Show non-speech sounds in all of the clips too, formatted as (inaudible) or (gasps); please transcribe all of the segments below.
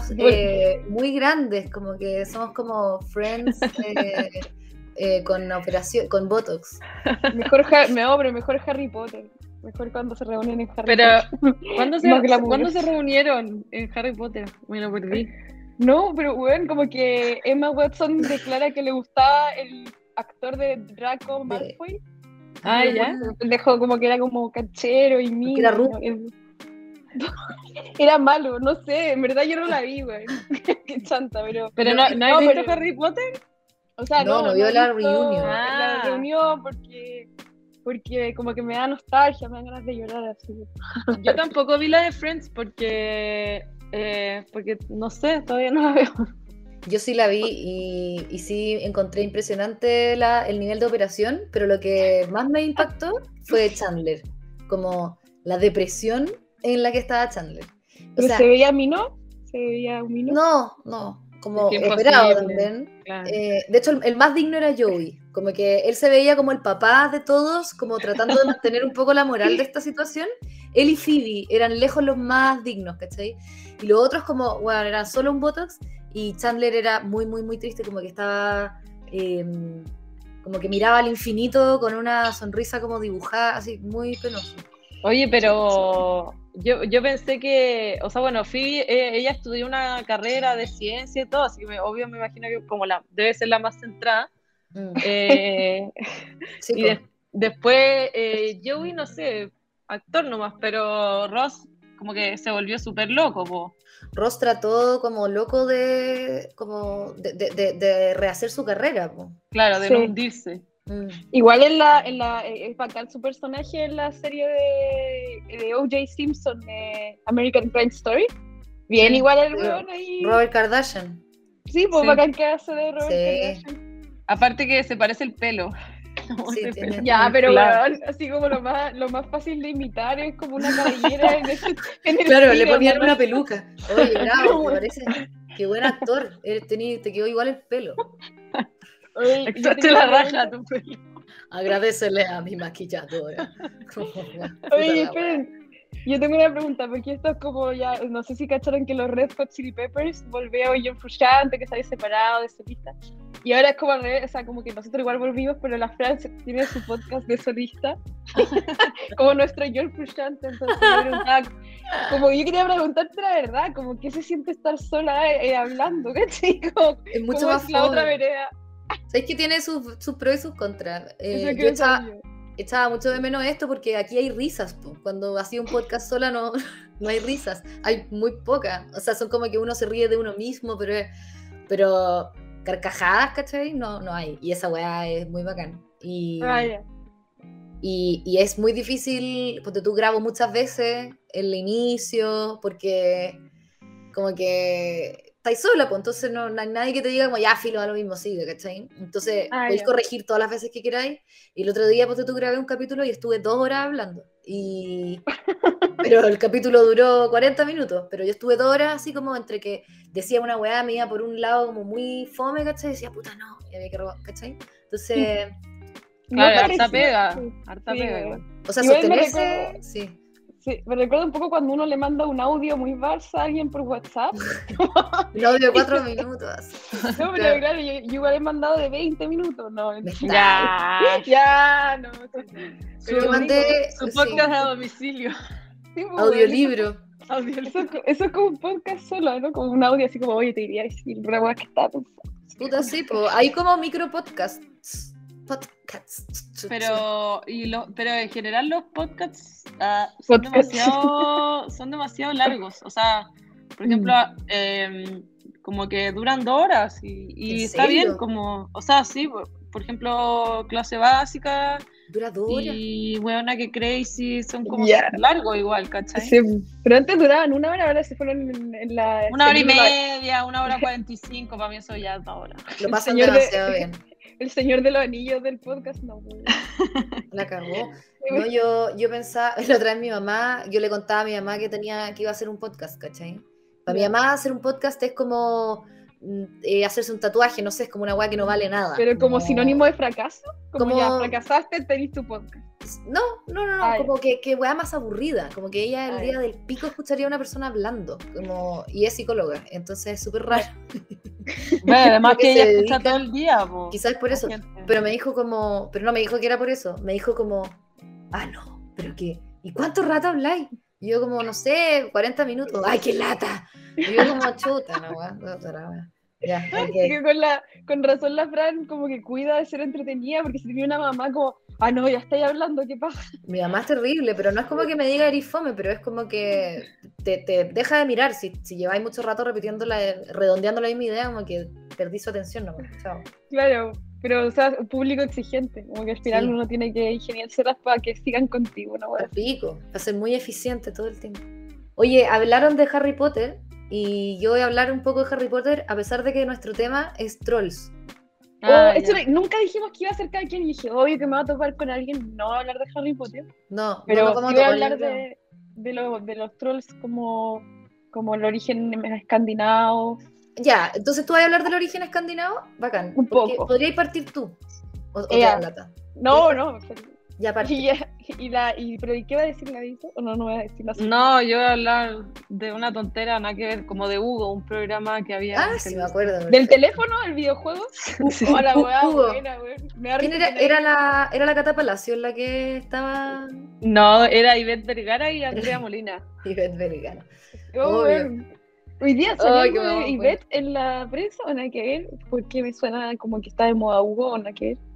(laughs) eh, muy grandes, como que somos como friends (laughs) eh, eh, con operación, con Botox. Mejor, me mejor Harry Potter. Mejor cuando se reúnen en Harry Pero, Potter. ¿cuándo (laughs) se, ¿cuándo se reunieron en Harry Potter? Bueno, perdí. No, pero bueno, como que Emma Watson declara que le gustaba el actor de Draco Malfoy. Ah, ya. Dejó como que era como canchero y mío. Era (laughs) Era malo, no sé, en verdad yo no la vi, güey. (laughs) Qué chanta, pero. ¿Pero no, no, has visto Harry Potter? O sea, no, no, vio la reunión. La reunión porque porque como que me da nostalgia, me dan ganas de llorar así. Yo tampoco vi la de Friends porque, eh, porque no sé, todavía no la veo. Yo sí la vi y, y sí encontré impresionante la, el nivel de operación, pero lo que más me impactó fue Chandler, como la depresión en la que estaba Chandler. ¿Pero se veía a mí, no? ¿Se veía a mí, no? No, no, como operado también. Eh, de hecho, el, más digno era Joey, como que él se veía como el papá de todos, como tratando de mantener un poco la moral de esta situación. Él y Phoebe eran lejos los más dignos, ¿cachai? Y los otros como, bueno, eran solo un Botox y Chandler era muy, muy, muy triste, como que estaba... Em, como que miraba al infinito con una sonrisa como dibujada, así muy penoso. Oye, pero yo, yo pensé que, o sea, bueno, Phoebe, eh, ella estudió una carrera de ciencia y todo, así que obvio me imagino que como la debe ser la más centrada. Mm. Eh, (laughs) y después eh, Joey, no sé, actor nomás, pero Ross como que se volvió súper loco. Po. Ross trató como loco de, como de, rehacer su carrera. Po. Claro, de no hundirse. Mm. Igual en la, en la, es bacán su personaje en la serie de, de O.J. Simpson de American Crime Story. Bien, igual el weón ahí. Robert Kardashian. Sí, pues bacán que hace de Robert Kardashian. Aparte que se parece el pelo. (laughs) ya, pero así como lo más, lo más fácil de imitar es como una cabellera en, el, Claro, le ponían una peluca. Oye, bravo, me (laughs) parece. Qué buen actor. te quedó igual el pelo. (laughs) Oye, (laughs) la raja tu pelo. Agradecele a mi maquilladora. (laughs) Oye, esperen. Yo tengo una pregunta, porque esto es como ya, no sé si cacharon que los Red Hot Chili Peppers volvió John Frusciante, que se había separado de solista. Y ahora es como al revés, o sea, como que nosotros igual volvimos, pero la Fran tiene su podcast de solista, (laughs) como nuestro John Frusciante. Entonces, como yo quería preguntarte la verdad, como que se siente estar sola eh, hablando, ¿cachai? es mucho más la otra vereda. ¿Sabes que tiene sus, sus pros y sus contras? (laughs) Eh, yo echaba, mucho de menos esto porque aquí hay risas. Cuando hacía un podcast sola no, (laughs) no hay risas. Hay muy pocas. O sea, son como que uno se ríe de uno mismo, pero, pero carcajadas, ¿cachai? No, no hay. Y esa weá es muy bacán. Y, ah, y, y, es muy difícil, porque tú grabo muchas veces el inicio, porque como que estáis sola, pues entonces no, hay nadie que te diga como ya filo a lo mismo, sigue, ¿cachai? Entonces ah, podéis corregir todas las veces que queráis. Y el otro día pues tú grabé un capítulo y estuve dos horas hablando. Y... (laughs) pero el capítulo duró 40 minutos, pero yo estuve dos horas así como entre que decía una weá, me iba por un lado como muy fome, ¿cachai? Y decía, puta, no, y había que robar, ¿cachai? Entonces... Claro, harta pega, harta pega. O sea, sostenerse, sí. Sí, me recuerda un poco cuando uno le manda un audio muy Barça a alguien por WhatsApp. (laughs) un audio de cuatro minutos. (laughs) No, pero claro, yo, igual he mandado de 20 minutos, ¿no? Ya, (laughs) ya, no. Pero mandé su podcast a domicilio. Pues, Audiolibro. Eso, eso, es como un podcast solo, ¿no? Como un audio así como, oye, te diría decir una que está Puta, sí, pues. Hay como micro podcasts podcasts. Pero, y lo, pero en general los podcasts ah, son, Demasiado, (laughs) son demasiado largos. O sea, por ejemplo, mm. como que duran dos horas y, está bien, como, o sea, sí, por, ejemplo, clase básica. Dura dos horas. Y buena que crazy son como largos igual, ¿cachai? Sí, pero antes duraban una hora, ahora se fueron en, la. Una hora y media, una hora cuarenta y cinco, para mí eso ya es ahora. Lo pasan demasiado bien el señor de los anillos del podcast, no. (laughs) La cagó. No, yo, yo pensaba, (laughs) la otra vez mi mamá, yo le contaba a mi mamá que tenía, que iba a hacer un podcast, ¿cachai? Para mi mamá hacer un podcast es como mm, eh, hacerse un tatuaje, no sé, es como una weá que no vale nada. Pero como, sinónimo de fracaso, como, ya fracasaste, tenés tu podcast. No, no, no, no, como que, que weá más aburrida, como que ella el día del pico escucharía a una persona hablando, como, y es psicóloga, entonces es súper raro. (laughs) Bueno, además que, ella escucha todo el día. Quizás por eso, pero me dijo como, pero no me dijo que era por eso, me dijo como, ah, no, pero que, ¿y cuánto rato habláis? Y yo como, no sé, 40 minutos, ¡ay, qué lata! Y yo como, chuta, no, weá, no, ya, (laughs) que con, la, con razón la Fran como que cuida de ser entretenida porque si tenía una mamá como, ah no, ya estáis hablando, ¿qué pasa? Mi mamá es terrible, pero no es como que me diga erifome, pero es como que te, te deja de mirar. Si, si lleváis mucho rato repitiendo la, redondeando la misma idea, como que perdí su atención nomás. Chao. Claro, pero o sea, un público exigente, como que al final uno tiene que ingeniárselas para que sigan contigo, ¿no? Pico, para ser muy eficiente todo el tiempo. Oye, hablaron de Harry Potter y yo voy a hablar un poco de Harry Potter, a pesar de que nuestro tema es trolls. Ah, oh, nunca dijimos que iba a ser cada quien y dije, oye, que me va a topar con alguien, no hablar de Harry Potter. No, pero no, voy a hablar de, de, de, los trolls como, como el origen escandinavo. Ya, entonces tú vas a hablar del origen escandinavo, bacán. Un poco. Podrías partir tú. O, no, no, ya Y, la, y, pero ¿y qué va a decir la? ¿O no, no voy a decir la No, yo voy a hablar de una tontera, nada que ver, como de Hugo, un programa que había. Ah, sí, me acuerdo. ¿Del teléfono, el videojuego? (laughs) Hola, Hugo. ¿Quién era, era, la, era la Cata Palacio en la que estaba? No, era Ivette Vergara y Andrea (laughs) Molina. Ivette Vergara. Oh, Hoy día salió oh, Ivette en la prensa, ¿o nada que ver? Porque me suena como que está de moda Hugo, ¿o nada que ver?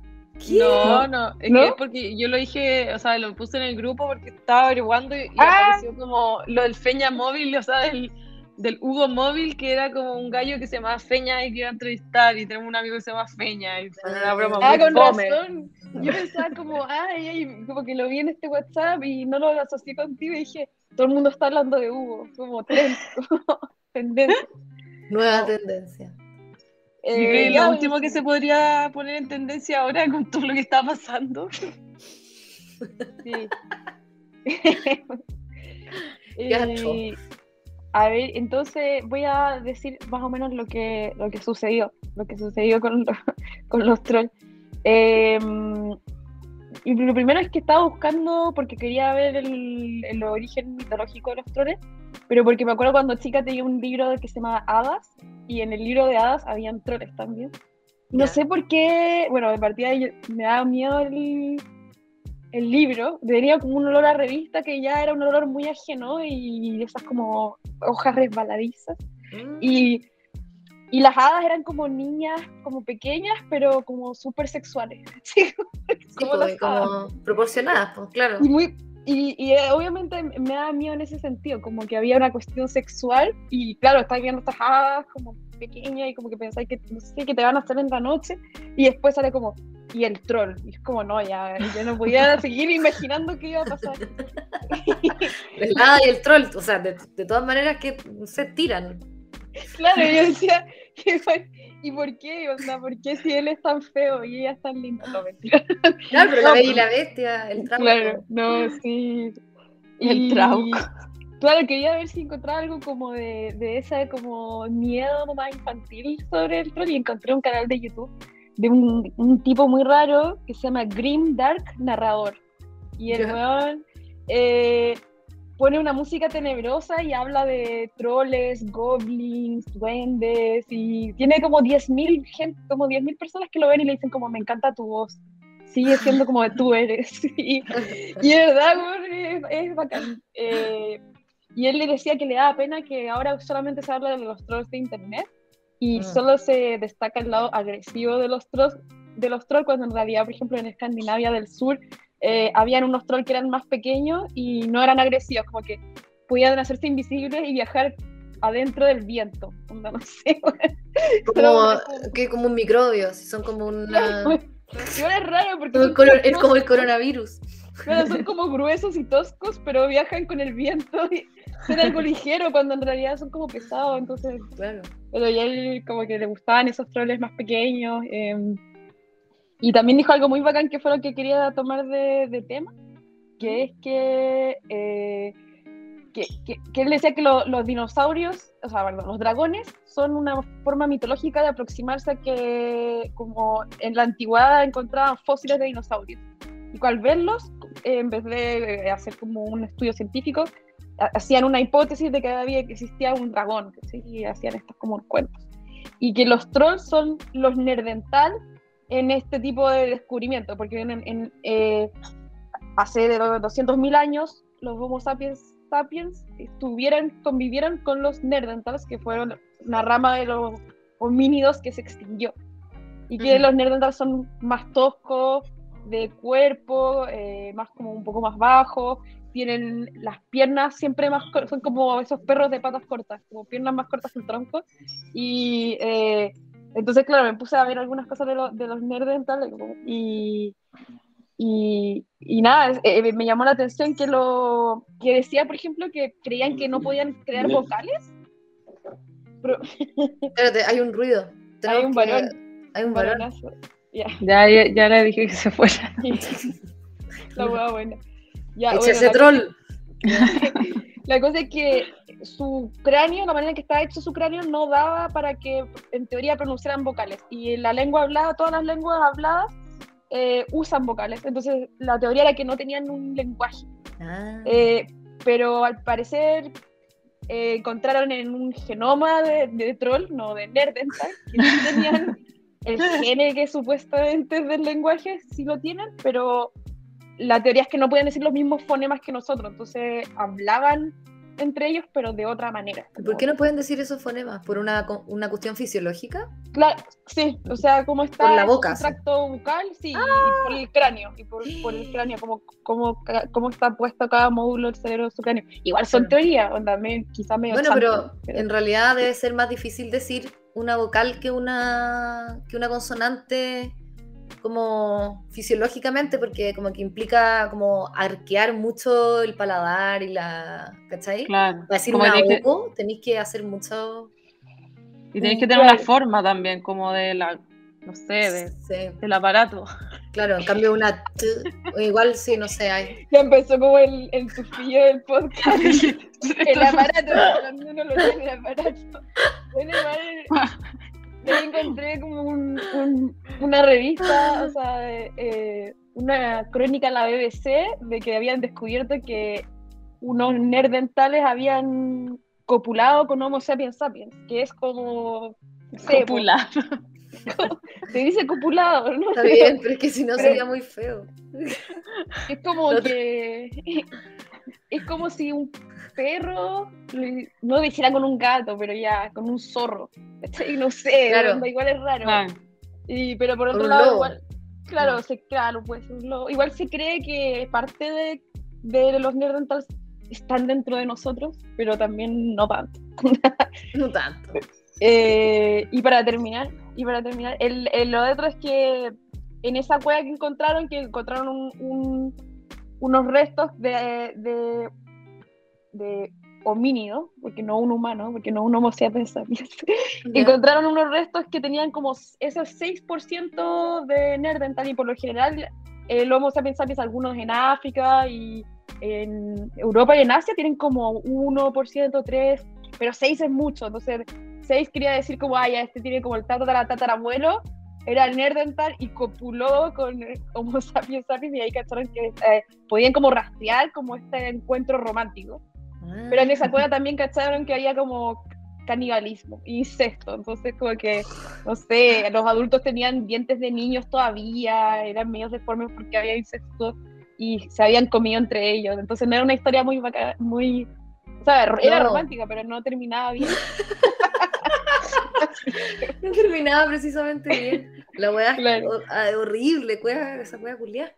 No, no, es que es porque yo lo dije, o sea, lo puse en el grupo porque estaba averiguando y, ah. apareció como lo del Feña Móvil, o sea, del, del, Hugo Móvil, que era como un gallo que se llamaba Feña y que iba a entrevistar, y tenemos un amigo que se llama Feña, y fue una broma ah, con razón. Yo (laughs) pensaba como, ay, como que lo vi en este WhatsApp y no lo asocié contigo y dije, todo el mundo está hablando de Hugo, como (laughs) tendencia. Nueva tendencia. Eh, lo último que se podría poner en tendencia ahora con todo lo que está pasando. (laughs) Sí. (laughs) eh, a ver, entonces voy a decir más o menos lo que, lo que sucedió, lo que sucedió con, (laughs) con los trolls. Em, y lo primero es que estaba buscando, porque quería ver el, el, origen mitológico de los trolls, pero porque me acuerdo cuando chica tenía un libro que se llama Hadas, y en el libro de hadas habían troles también. No sé por qué, bueno, de partida me daba miedo el, el libro, tenía como un olor a revista que ya era un olor muy ajeno y esas como hojas resbaladizas. Mm. Y, y, las hadas eran como niñas, como pequeñas, pero como súper sexuales. (laughs) como, como proporcionadas, pues claro. Y muy, y, y, eh, obviamente me da miedo en ese sentido, como que había una cuestión sexual y claro, estás viendo estas hadas como pequeñas y como que pensáis que, no sé, que te van a hacer en la noche y después sale como, y el troll, y es como, no, ya, yo no podía (laughs) seguir imaginando qué iba a pasar. (laughs) El hada y el troll, o sea, de, de todas maneras que se tiran. Claro, yo decía, (laughs) ¿y por qué? O sea, ¿por qué si él es tan feo y ella es tan linda? No, mentira. Claro, pero la (laughs) bella y la bestia, el trauco. Claro, no, (laughs) sí. Y, el trauco. Claro, quería ver si encontraba algo como de, de esa como miedo más infantil sobre el troll y encontré un canal de YouTube de un, un tipo muy raro que se llama Grim Dark Narrador. Y el weón eh, pone una música tenebrosa y habla de troles, goblins, duendes y tiene como 10.000 gente, como 10.000 personas que lo ven y le dicen como me encanta tu voz. Sigue siendo como (laughs) tú eres. (laughs) y, y de verdad, es, es bacán. Eh, y él le decía que le daba pena que ahora solamente se habla de los trolls de internet y mm. solo se destaca el lado agresivo de los trolls, de los trolls cuando en realidad, por ejemplo, en Escandinavia del Sur eh, habían unos trolls que eran más pequeños y no eran agresivos, como que podían hacerse invisibles y viajar adentro del viento. No sé. (laughs) Como, que como un microbio, son como una. es raro porque. es como el coronavirus. son como gruesos y toscos, pero viajan con el viento y son algo ligero cuando en realidad son como pesados. Entonces, claro. Pero ya él como que le gustaban esos troles más pequeños. Eh, y también dijo algo muy bacán que fue lo que quería tomar de, tema, que es que, eh, que, que, él decía que los dinosaurios, o sea, perdón, los dragones son una forma mitológica de aproximarse a que como en la antigüedad encontraban fósiles de dinosaurios. Y al verlos, en vez de hacer como un estudio científico, hacían una hipótesis de que había que existía un dragón, ¿sí? y hacían estos como cuentos. Y que los trolls son los nerdental en este tipo de descubrimiento, porque en, en, eh, hace de 200.000 años los Homo sapiens sapiens estuvieran, convivieran con los nerdentals, que fueron una rama de los homínidos que se extinguió. Y que los nerdentals son más toscos, de cuerpo, eh, más como un poco más bajos, tienen las piernas siempre más son como esos perros de patas cortas, como piernas más cortas que el tronco. Y eh, entonces, claro, me puse a ver algunas cosas de, de los nerdentales y, y, y nada, eh, me llamó la atención que lo que decía, por ejemplo, que creían que no podían crear vocales. (laughs) Espérate, hay un ruido. hay un varón. Hay un varón. Ya. Ya, ya, le dije que se fuera. (laughs) la hueá buena. Ya, ese troll. La cosa es que su cráneo, la manera en que está hecho su cráneo, no daba para que en teoría pronunciaran vocales. Y la lengua hablada, todas las lenguas habladas, eh, usan vocales. Entonces, la teoría era que no tenían un lenguaje. Ah. Eh, pero al parecer eh, encontraron en un genoma de, troll, no de Nerdental, que tenían (laughs) el gene que supuestamente es del lenguaje, sí lo tienen, pero la teoría es que no pueden decir los mismos fonemas que nosotros. Entonces, hablaban entre ellos, pero de otra manera. ¿Por qué no pueden decir esos fonemas? ¿Por una, una cuestión fisiológica? Claro, sí, o sea, como está por la boca, el tracto bucal, sí, y por el cráneo, y por, por el cráneo, como, como, como, está puesto cada módulo del cerebro de su cráneo. Igual son teorías, también quizá medio Bueno, pero, en realidad debe ser más difícil decir una vocal que una, que una consonante como fisiológicamente, porque como que implica como arquear mucho el paladar y la. ¿Cachai? Claro. Para decir una oco, tenéis que hacer mucho. Y tenéis que tener una forma también, como de la. No sé, de, del aparato. Claro, en cambio una igual sí, no sé, hay. Ya empezó como el, el sufillo del podcast. (laughs) el aparato, cuando uno lo tiene el aparato. Bueno, (laughs) (laughs) yo encontré como un, una revista, o sea, eh, una crónica en la BBC de que habían descubierto que unos nerdentales habían copulado con Homo sapiens sapiens, que es como... Copulado. (laughs) Se dice copulado, ¿no? Está bien, pero es que si no sería muy feo. Es como que... Es como si un perro, no hiciera con un gato, pero ya, con un zorro. No sé, igual es raro. Ah. Y, pero por otro lado, igual, claro, se, claro, pues igual se cree que parte de, de los nerdentals están dentro de nosotros, pero también no tanto. (laughs) no tanto. Eh, y para terminar, y para terminar, el, lo otro es que en esa cueva que encontraron, que encontraron un, unos restos de, de de homínido, porque no un humano, porque no un homo sapiens (laughs) encontraron unos restos que tenían como esos 6% de nerdental y por lo general el homo sapiens sapiens algunos en África y en Europa y en Asia tienen como 1%, 3%, pero 6 es mucho, entonces 6 quería decir como, ay, este tiene como el tatarabuelo, era nerdental y copuló con Homo sapiens sapiens y ahí cacharon que eh, podían como rastrear como este encuentro romántico. Pero en esa cueva también cacharon que había como canibalismo, incesto, entonces como que, no sé, los adultos tenían dientes de niños todavía, eran medios deformes porque había incesto y se habían comido entre ellos, entonces no era una historia muy muy, o sea, era romántica, pero no terminaba bien. (laughs) no (laughs) terminaba precisamente bien. La weá ah, horrible, esa weá culiada.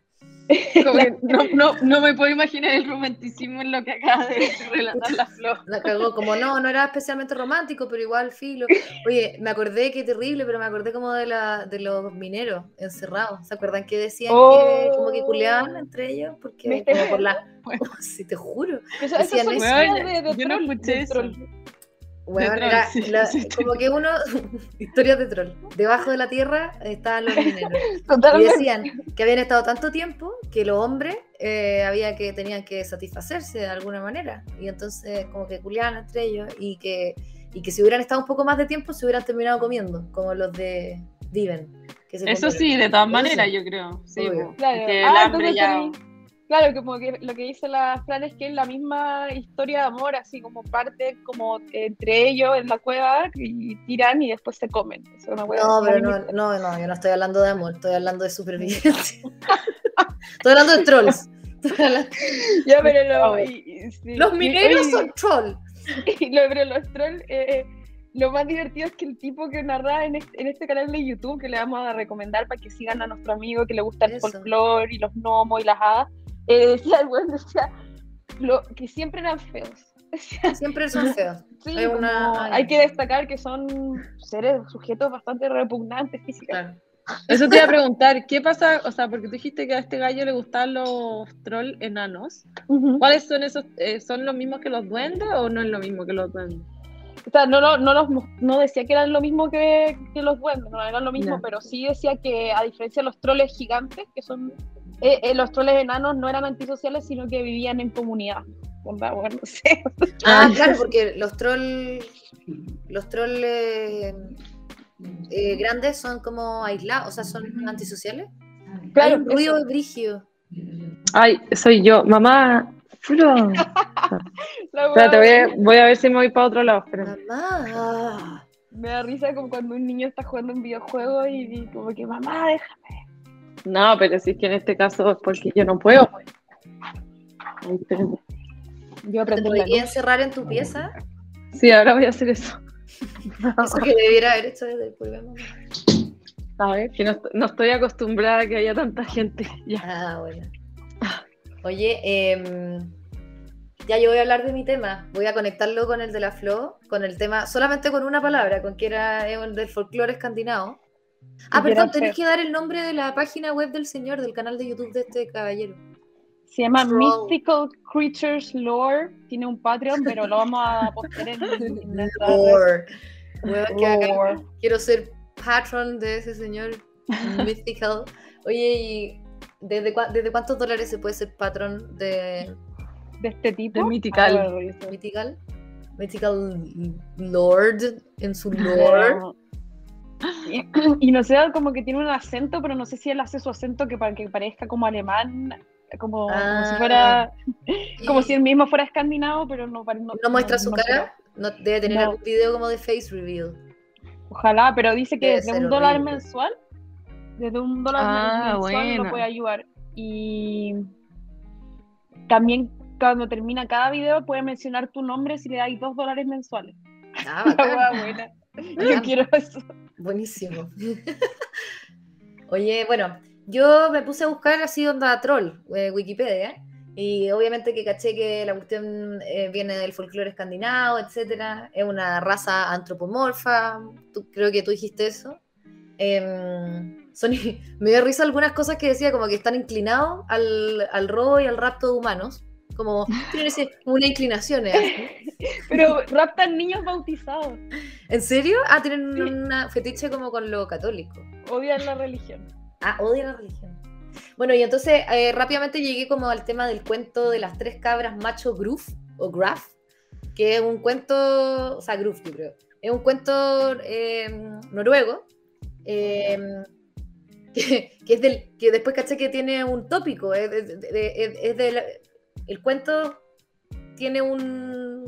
no, no, no, me puedo imaginar el romanticismo en lo que acaba de relatar la (laughs) flor. La cagó, como no, no era especialmente romántico, pero igual filo. Oye, me acordé que terrible, pero me acordé como de, la, de los mineros encerrados. ¿Se acuerdan que decían que como que culeaban oh. entre ellos? Porque como por la. (laughs) si te juro. Eso, decían eso. De, de yo no escuché eso. Bueno, era como que uno, (laughs) historias de troll. Debajo de la tierra estaban los mineros. (laughs) Y decían que habían estado tanto tiempo que los hombres eh, había que tenían que satisfacerse de alguna manera. Y entonces como que culiaban entre ellos y que, y que si hubieran estado un poco más de tiempo se hubieran terminado comiendo, como los de Diven. Eso sí, de todas maneras, yo creo. Sí, claro. Que el ah, hambre ya... Claro, como que lo que dice la Fran es que es la misma historia de amor, así como parte como entre ellos en la cueva y tiran y después se comen. no, pero no, no, no, yo no estoy hablando de amor, estoy hablando de supervivencia. (laughs) estoy hablando de trolls. (laughs) ya, pero los mineros son trolls. (laughs) pero los trolls, eh, eh, lo más divertido es que el tipo que narra en este, canal de YouTube, que le vamos a recomendar para que sigan a nuestro amigo que le gusta el folclore y los gnomos y las hadas, (laughs) eh, decía el buen decía lo, que siempre eran feos. (laughs) Siempre son feos. (laughs) hay, hay, que destacar que son seres, sujetos bastante repugnantes físicamente. Eso te iba a preguntar, ¿qué pasa? O sea, porque tú dijiste que a este gallo le gustaban los trolls enanos. ¿Cuáles son esos? Eh, ¿Son los mismos que los duendes o no es lo mismo que los duendes? O sea, no, no, no, no decía que eran lo mismo que, que los duendes, no eran lo mismo, pero sí decía que a diferencia de los troles gigantes, que son eh, eh, los troles enanos no eran antisociales, sino que vivían en comunidad. Bueno, no sé. Ah, claro, porque los trolls, los trolls eh, grandes son como aislados, o sea, son antisociales. Claro, Hay un ruido brigio. Ay, soy yo, mamá. (laughs) Espérate, voy a, voy a, ver si me voy para otro lado. Mamá. Me da risa como cuando un niño está jugando un videojuego y, como que, mamá, déjame. No, pero si es que en este caso es porque yo no puedo. Pues. Yo aprendí ¿Te encerrar en tu pieza? Sí, ahora voy a hacer eso. (laughs) Eso que debiera haber hecho desde el primer momento. A ver, que no, estoy acostumbrada a que haya tanta gente. Ya. Ah, bueno. Oye, em, ya yo voy a hablar de mi tema. Voy a conectarlo con el de la Flo, con el tema, solamente con una palabra, con que era el del folclore escandinavo. Ah, perdón, tenés que dar el nombre de la página web del señor, del canal de YouTube de este caballero. Se llama Mystical Creatures Lore. Tiene un Patreon, pero lo vamos a postear en, (laughs) Lore. quiero ser patron de ese señor Mystical. Oye, ¿y desde, desde cuántos dólares se puede ser patrón de, de este tipo? De Mythical. Ah, Mythical. Mythical Lord en su lore. (clears throat) Y, no sé, como que tiene un acento, pero no sé si él hace su acento que para que parezca como alemán, como, si fuera, ah. como si él mismo fuera escandinavo, pero no No, no muestra su cara, no, debe tener algún video como de face reveal. Ojalá, pero dice que desde un dólar mensual, desde un dólar ah, mensual lo puede ayudar. Y también cuando termina cada video puede mencionar tu nombre si le dais dos dólares mensuales. Ah, (laughs) buena. (laughs) Yo quiero (laughs) eso. Buenísimo. (laughs) Oye, bueno, yo me puse a buscar así onda troll, eh, Wikipedia, y obviamente que caché que la cuestión eh, viene del folclore escandinavo, etcétera. Es una raza antropomorfa, tú, creo que tú dijiste eso. Em, son, me dio risa algunas cosas que decía, como que están inclinados al, al robo y al rapto de humanos. Como tienen una inclinación. ¿eh? Pero raptan niños bautizados. ¿En serio? Ah, tienen una fetiche como con lo católico. Odian la religión. Ah, odian la religión. Bueno, y entonces eh, rápidamente llegué como al tema del cuento de las tres cabras macho Gruf o Graf, que es un cuento, o sea, Gruf yo creo, es un cuento em, noruego, em, que, es del, que después caché que tiene un tópico, es, es del, el cuento tiene un,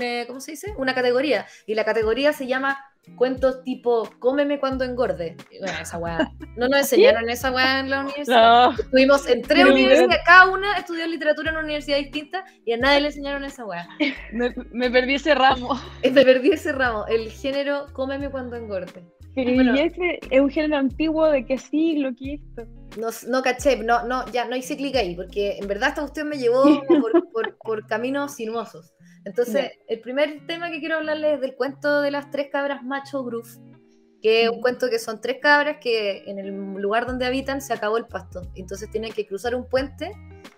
eh, ¿cómo se dice? Una categoría. Y la categoría se llama cuentos tipo cómeme cuando engorde. Bueno, esa weá. No nos enseñaron esa weá en la universidad. Estuvimos en tres universidades, cada una estudió literatura en una universidad distinta y a nadie le enseñaron esa weá. Me, perdí ese ramo. Me perdí ese ramo, el género cómeme cuando engorde. Pero ese es un género antiguo de qué siglo, qué esto. No, no caché, no, no, ya no hice clic ahí, porque en verdad esta cuestión me llevó (laughs) por, por, caminos sinuosos. Entonces, el primer tema que quiero hablarles es del cuento de las tres cabras macho Groove, que es un cuento que son tres cabras que en el lugar donde habitan se acabó el pasto. Entonces tienen que cruzar un puente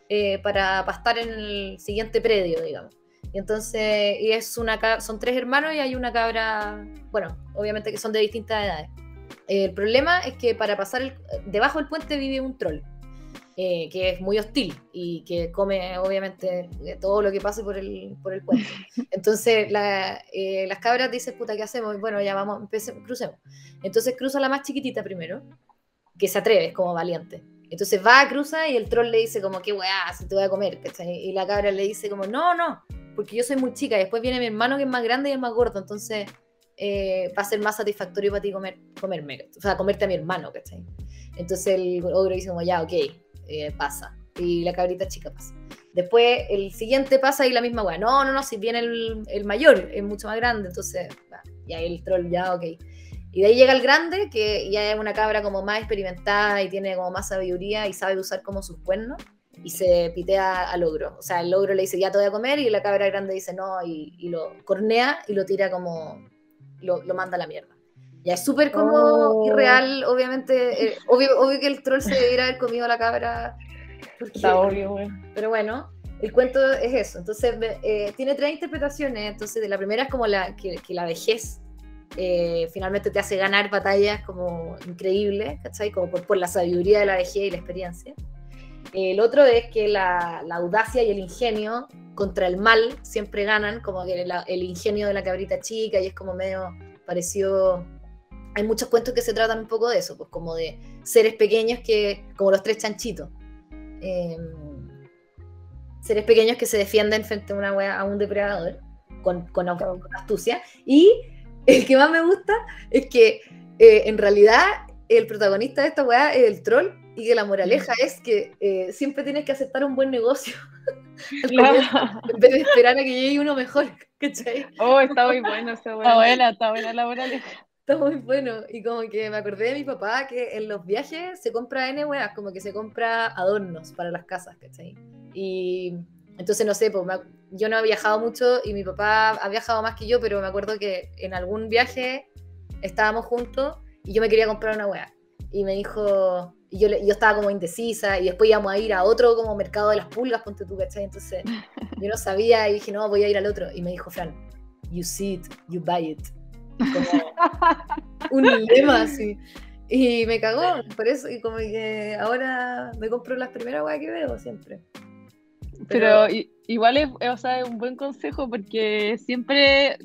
eh, para pastar en el siguiente predio, digamos. Y entonces, y es una, son tres hermanos y hay una cabra, bueno, obviamente que son de distintas edades. El problema es que para pasar el, debajo del puente vive un troll, eh, que es muy hostil y que come obviamente todo lo que pase por el, por el puente. (laughs) Entonces eh, las cabras dicen, puta, ¿qué hacemos? Bueno, ya vamos, crucemos. Entonces cruza la más chiquitita primero, que se atreve, es como valiente. Entonces va, cruza y el troll le dice como, qué weá, se te voy a comer, Y la cabra le dice como, no, no, porque yo soy muy chica y después viene mi hermano que es más grande y es más gordo, entonces eh, va a ser más satisfactorio para ti comer, comerme, o sea, comerte a mi hermano, ¿cachai? Entonces el ogro dice como, ya, ok, eh, pasa. Y la cabrita chica pasa. Después el siguiente pasa y la misma weá. No, no, no, si viene el, mayor, es mucho más grande, entonces, y ahí el troll ya, ok. Y de ahí llega el grande, que ya es una cabra como más experimentada y tiene como más sabiduría y sabe usar como sus cuernos y se pitea al ogro. O sea, el ogro le dice, ya te voy a comer y la cabra grande dice no y, lo cornea y lo tira como, lo, manda a la mierda. Ya es súper como oh. irreal, obviamente, eh, obvio, obvio, que el troll se debiera haber comido la cabra Está obvio, güey. Pero bueno, el cuento es eso. Entonces, eh, tiene tres interpretaciones. Entonces, la primera es como la, que, la vejez eh, finalmente te hace ganar batallas como increíbles, ¿cachai? Como por, la sabiduría de la vejez y la experiencia. El otro es que la, audacia y el ingenio contra el mal siempre ganan, como que el ingenio de la cabrita chica y es como medio parecido. Hay muchos cuentos que se tratan un poco de eso, pues como de seres pequeños que, como los tres chanchitos, Em, seres pequeños que se defienden frente a, una a un depredador con, con, astucia. Y el que más me gusta es que eh, en realidad el protagonista de esta weá es el troll y que la moraleja mm. es que eh, siempre tienes que aceptar un buen negocio (laughs) en vez de esperar a que llegue uno mejor. (laughs) Oh, está muy bueno, está, buena, está buena la moraleja. Está muy bueno. Y como que me acordé de mi papá que en los viajes se compra N weas, como que se compra adornos para las casas, ¿cachai? Y entonces no sé, pues yo no he viajado mucho y mi papá ha viajado más que yo, pero me acuerdo que en algún viaje estábamos juntos y yo me quería comprar una wea. Y me dijo, y yo, yo estaba como indecisa y después íbamos a ir a otro como mercado de las pulgas, ponte tú, ¿cachai? Entonces (laughs) yo no sabía y dije, no, voy a ir al otro. Y me dijo, Fran, you see it, you buy it (laughs) un lema así. Y me cagó, por eso, y como que ahora me compro las primeras weas que veo siempre. Pero, igual es, o sea, es un buen consejo porque siempre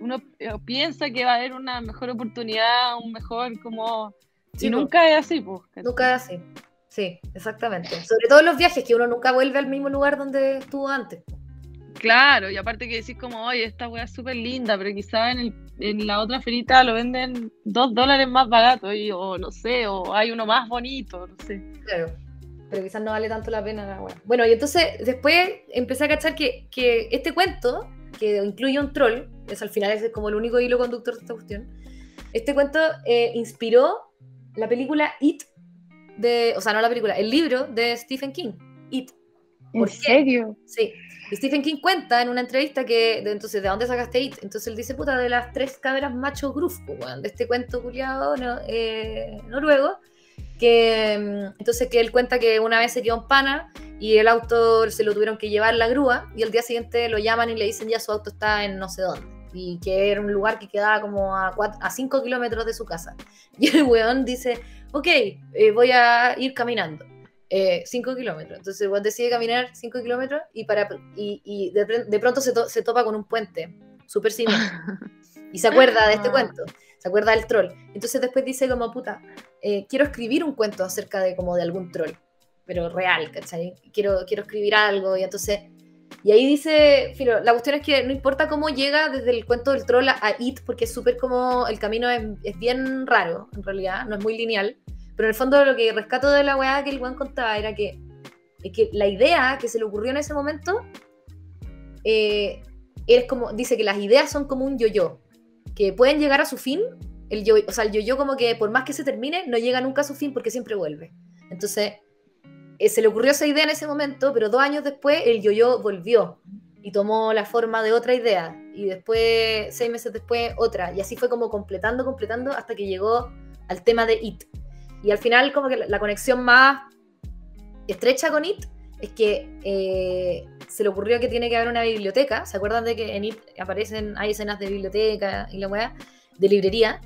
uno eh, piensa que va a haber una mejor oportunidad, un mejor como... y nunca es así, pues. Nunca es así. Sí, exactamente. Sobre todo en los viajes, que uno nunca vuelve al mismo lugar donde estuvo antes. Claro, y aparte que decís como, oye, esta weá es súper linda, pero quizá en, el, en la otra ferita lo venden dos dólares más barato, y, o no sé, o hay uno más bonito, no sé. Claro, pero quizás no vale tanto la pena la. Bueno, y entonces después empecé a cachar que, que este cuento, que incluye un troll, es al final es como el único hilo conductor de esta cuestión, este cuento eh, inspiró la película It, de, o sea, no la película, el libro de Stephen King, It. ¿En serio? Sí. Stephen King cuenta en una entrevista que, entonces, ¿de dónde sacaste It? Entonces él dice, puta, de las tres cabras macho groove, de este cuento culiado no, eh, noruego, que mm, entonces que él cuenta que una vez se quedó en pana y el auto se lo tuvieron que llevar la grúa y al día siguiente lo llaman y le dicen ya su auto está en no sé dónde y que era un lugar que quedaba como a 5 kilómetros de su casa. (laughs) Y el weón dice, ok, eh, voy a ir caminando. 5 eh, kilómetros. Entonces Juan decide caminar 5 kilómetros y, para, y, de, pronto se, se, topa con un puente súper siniestro. (laughs) y se acuerda de este ah. cuento, se acuerda del troll. Entonces después dice como, puta, eh, quiero escribir un cuento acerca de como de algún troll, pero real, ¿cachai? Quiero, quiero escribir algo y entonces... Y ahí dice, filo, la cuestión es que no importa cómo llega desde el cuento del troll a, It, porque es súper como, el camino es, es bien raro, en realidad, no es muy lineal. Pero en el fondo lo que rescato de la weá que el weón contaba era que, que la idea que se le ocurrió en ese momento eh, es como, dice que las ideas son como un yo-yo, que pueden llegar a su fin, el yo, o sea, el yo-yo como que por más que se termine, no llega nunca a su fin porque siempre vuelve. Entonces, eh, se le ocurrió esa idea en ese momento, pero dos años después el yo-yo volvió y tomó la forma de otra idea, y después, seis meses después, otra, y así fue como completando, completando, hasta que llegó al tema de It, y al final como que la, conexión más estrecha con IT es que eh, se le ocurrió que tiene que haber una biblioteca. ¿Se acuerdan de que en IT aparecen, hay escenas de biblioteca y la weá, de librería?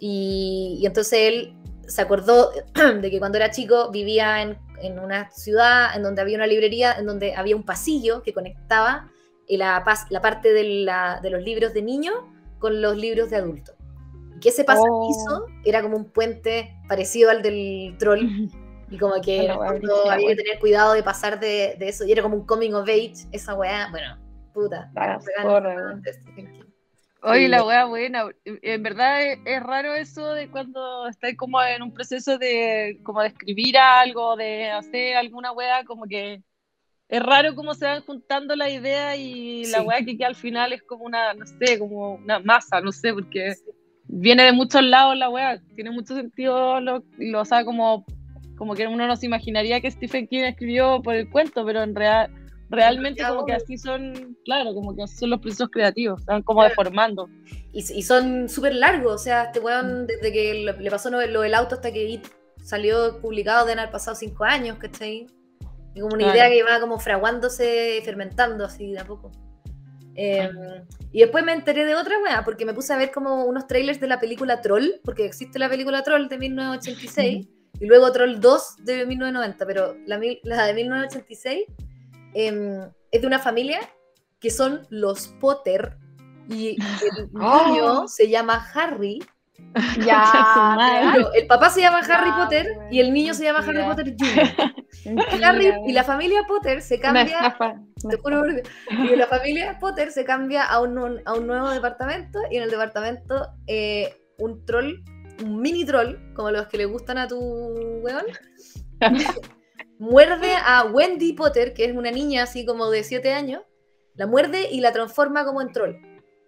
Y, entonces él se acordó (clears throat) de que cuando era chico vivía en, en, una ciudad en donde había una librería, en donde había un pasillo que conectaba la, la parte de, la, de los libros de niños con los libros de adultos que ese pasadizo oh. era como un puente parecido al del troll. Y como que (laughs) había que tener cuidado de pasar de, de, eso. Y era como un coming of age, esa weá. Bueno, puta. Oye, la weá buena. En verdad es, raro eso de cuando estás como en un proceso de como de escribir algo, de hacer alguna weá, como que es raro cómo se van juntando la idea y la weá que, al final es como una, no sé, como una masa, no sé, porque viene de muchos lados la weá, tiene mucho sentido, lo, lo o sea, como, como que uno no se imaginaría que Stephen King escribió por el cuento, pero en real realmente como que así son, claro, como que así son los procesos creativos, están como deformando. Y, y son súper largos, o sea, este weón, desde que le pasó lo del auto hasta que salió publicado, de haber pasado cinco años, ¿cachai? Y como una idea que va como fraguándose, fermentando así de a poco. Em, y después me enteré de otra weá, porque me puse a ver como unos trailers de la película Troll, porque existe la película Troll de 1986, y luego Troll 2 de 1990, pero la, la de 1986 Em, es de una familia que son los Potter y el (laughs) niño oh. se llama Harry. (laughs) Ya, el papá se llama Harry Potter y el niño se llama Harry Potter Jr. (laughs) Harry y la familia Potter se cambia. y la familia Potter se cambia a un, a un nuevo departamento y en el departamento eh, un troll, un mini troll, como los que le gustan a tu weón, (laughs) muerde a Wendy Potter, que es una niña así como de 7 años, la muerde y la transforma como en troll.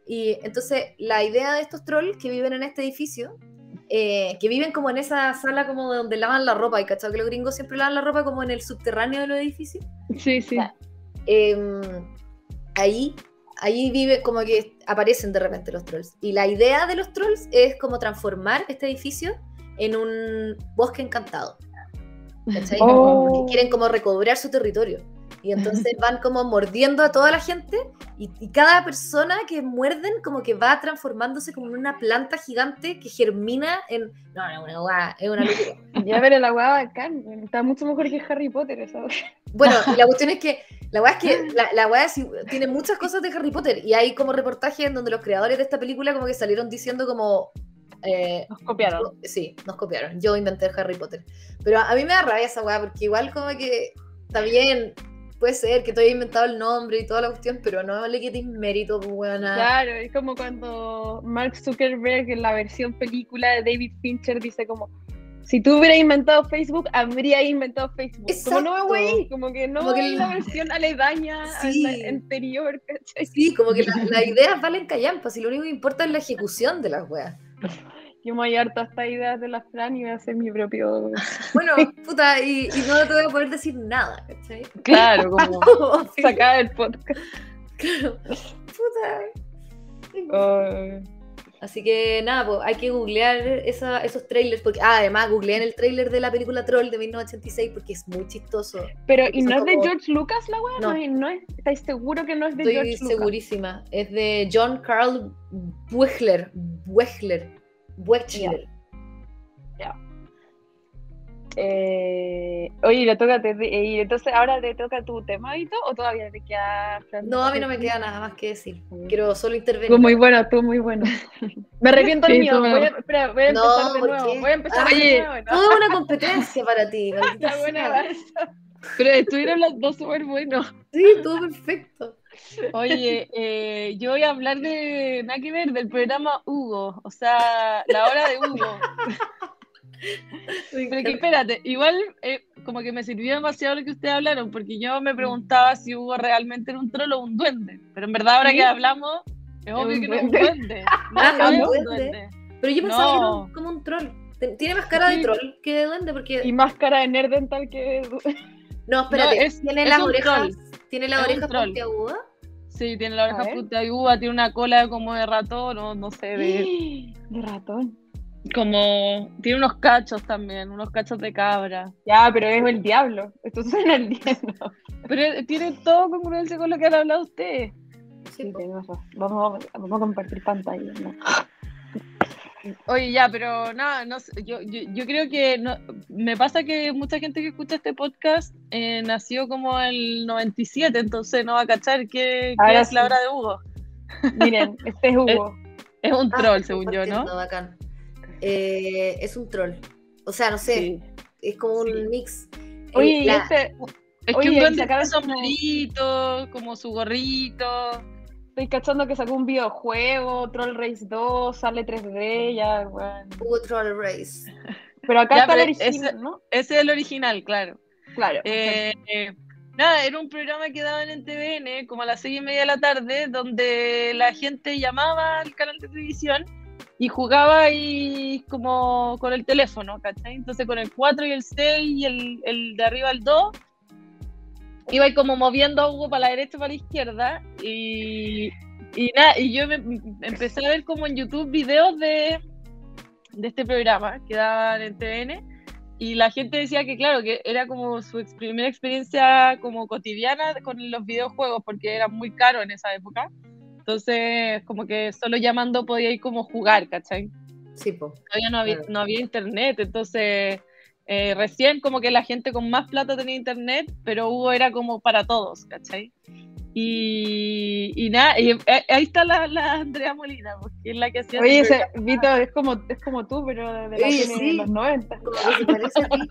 Y entonces la idea de estos trolls que viven en este edificio, eh, que viven como en esa sala como donde lavan la ropa, y cachado que los gringos siempre lavan la ropa como en el subterráneo de los edificios. Sí, sí. Em, ahí, ahí vive como que aparecen de repente los trolls. Y la idea de los trolls es como transformar este edificio en un bosque encantado. Oh. quieren como recobrar su territorio. Y entonces van como mordiendo a toda la gente y, cada persona que muerden como que va transformándose como en una planta gigante que germina en... No, no, una guada, es una locura. (laughs) Ya, pero la guada bacán, está mucho mejor que Harry Potter esa Bueno, y la cuestión es que la guada es que (laughs) la, la tiene muchas cosas de Harry Potter y hay como reportajes en donde los creadores de esta película como que salieron diciendo como eh, nos copiaron. Sí, nos copiaron. Yo inventé Harry Potter. Pero a mí me da rabia esa weá, porque igual como que está bien, puede ser que tú hayas inventado el nombre y toda la cuestión, pero no le quites mérito, pues weona. Claro, es como cuando Mark Zuckerberg en la versión película de David Fincher dice como si tú hubieras inventado Facebook, habría inventado Facebook. Como no, güey, como que no como que la versión aledaña sí. a la anterior. Sí, como que las ideas valen callampas y lo único que importa es la ejecución de las weas. Yo me voy a dar todas estas ideas de la Fran y voy a hacer mi propio. (laughs) Bueno, puta, y, no te voy a poder decir nada, ¿cachai? Claro, (laughs) como sacar el podcast. Claro, puta. Así que nada, pues hay que googlear esos trailers, porque ah, además googlean el trailer de la película Troll de 1986 porque es muy chistoso. Pero, ¿y no es de George Lucas la weá? No. ¿No, es, ¿Estáis seguro que no es de George Lucas? Estoy segurísima. Es de John Carl Buechler. Buechler. Buechler. Ya. Eh, oye, le toca, y entonces ahora te toca tu tema o todavía te queda. No, a mí no me queda nada más que decir. Quiero solo intervenir. Estuvo muy bueno, estuvo muy bueno. (laughs) me arrepiento del mío. Voy a, espera, voy a empezar de nuevo. Voy a empezar Oye, de nuevo. Toda una competencia para ti. (laughs) Pero estuvieron los dos súper buenos. Sí, todo perfecto. Oye, eh, yo voy a hablar de nada que ver del programa Hugo, o sea, la hora de Hugo. (laughs) Pero que espérate, igual eh, como que me sirvió demasiado lo que ustedes hablaron, porque yo me preguntaba si Hugo realmente era un troll o un duende. Pero en verdad, ahora que hablamos, es obvio que no es un duende. (laughs) No, es un duende. Pero yo pensaba que era como un troll. Tiene más cara de troll que de duende, porque. Y más cara de nerdental que de No, espérate, tiene, las orejas, tiene las orejas puntiagudas. Sí, tiene la oreja puntiaguda, tiene una cola como de ratón, o no sé, de. (gasps) De ratón como tiene unos cachos también, unos cachos de cabra. Ya, pero es el diablo. Esto (laughs) suena el diablo. Pero tiene todo congruencia con lo que han hablado ustedes. Sí, vamos, vamos a compartir pantalla. Oye, ya, pero nada, no, yo, yo, creo que no, me pasa que mucha gente que escucha este podcast eh, nació como el 97, entonces no va a cachar qué, es la hora de Hugo. Miren, este es (laughs) Hugo. Es, un troll, ah, según yo, ¿no? Bacán. Eh, es un troll. O sea, no sé. es como un mix. Oye, este, es que un duende sombrerito, como su gorrito. Estoy cachando que sacó un videojuego, Troll Race 2, sale 3D, ya, bueno. Hubo Troll Race. Pero acá está el original, ¿no? Ese es el original, claro. Claro. Eh, eh, nada, era un programa que daban en TVN, como a las seis y media de la tarde, donde la gente llamaba al canal de televisión y jugaba ahí como con el teléfono, ¿cachai? Entonces con el 4 y el 6 y el, el de arriba el 2 iba como moviendo a Hugo para la derecha para la izquierda y, y nada, y yo me, empecé a ver como en YouTube videos de, de este programa que daban en TVN y la gente decía que claro, que era como su primera experiencia como cotidiana con los videojuegos porque era muy caro en esa época. Entonces, como que solo llamando podía ir como jugar, ¿cachai? Sí, pues. Todavía no había, no había internet, entonces eh, recién como que la gente con más plata tenía internet, pero Hugo era como para todos, ¿cachai? Y, y nada, y, eh, ahí está la, la, Andrea Molina, porque es la que hacía... Oye, ese, Vito, es como, es como tú, pero de la sí, sí. los 90. Como que se parece a ti.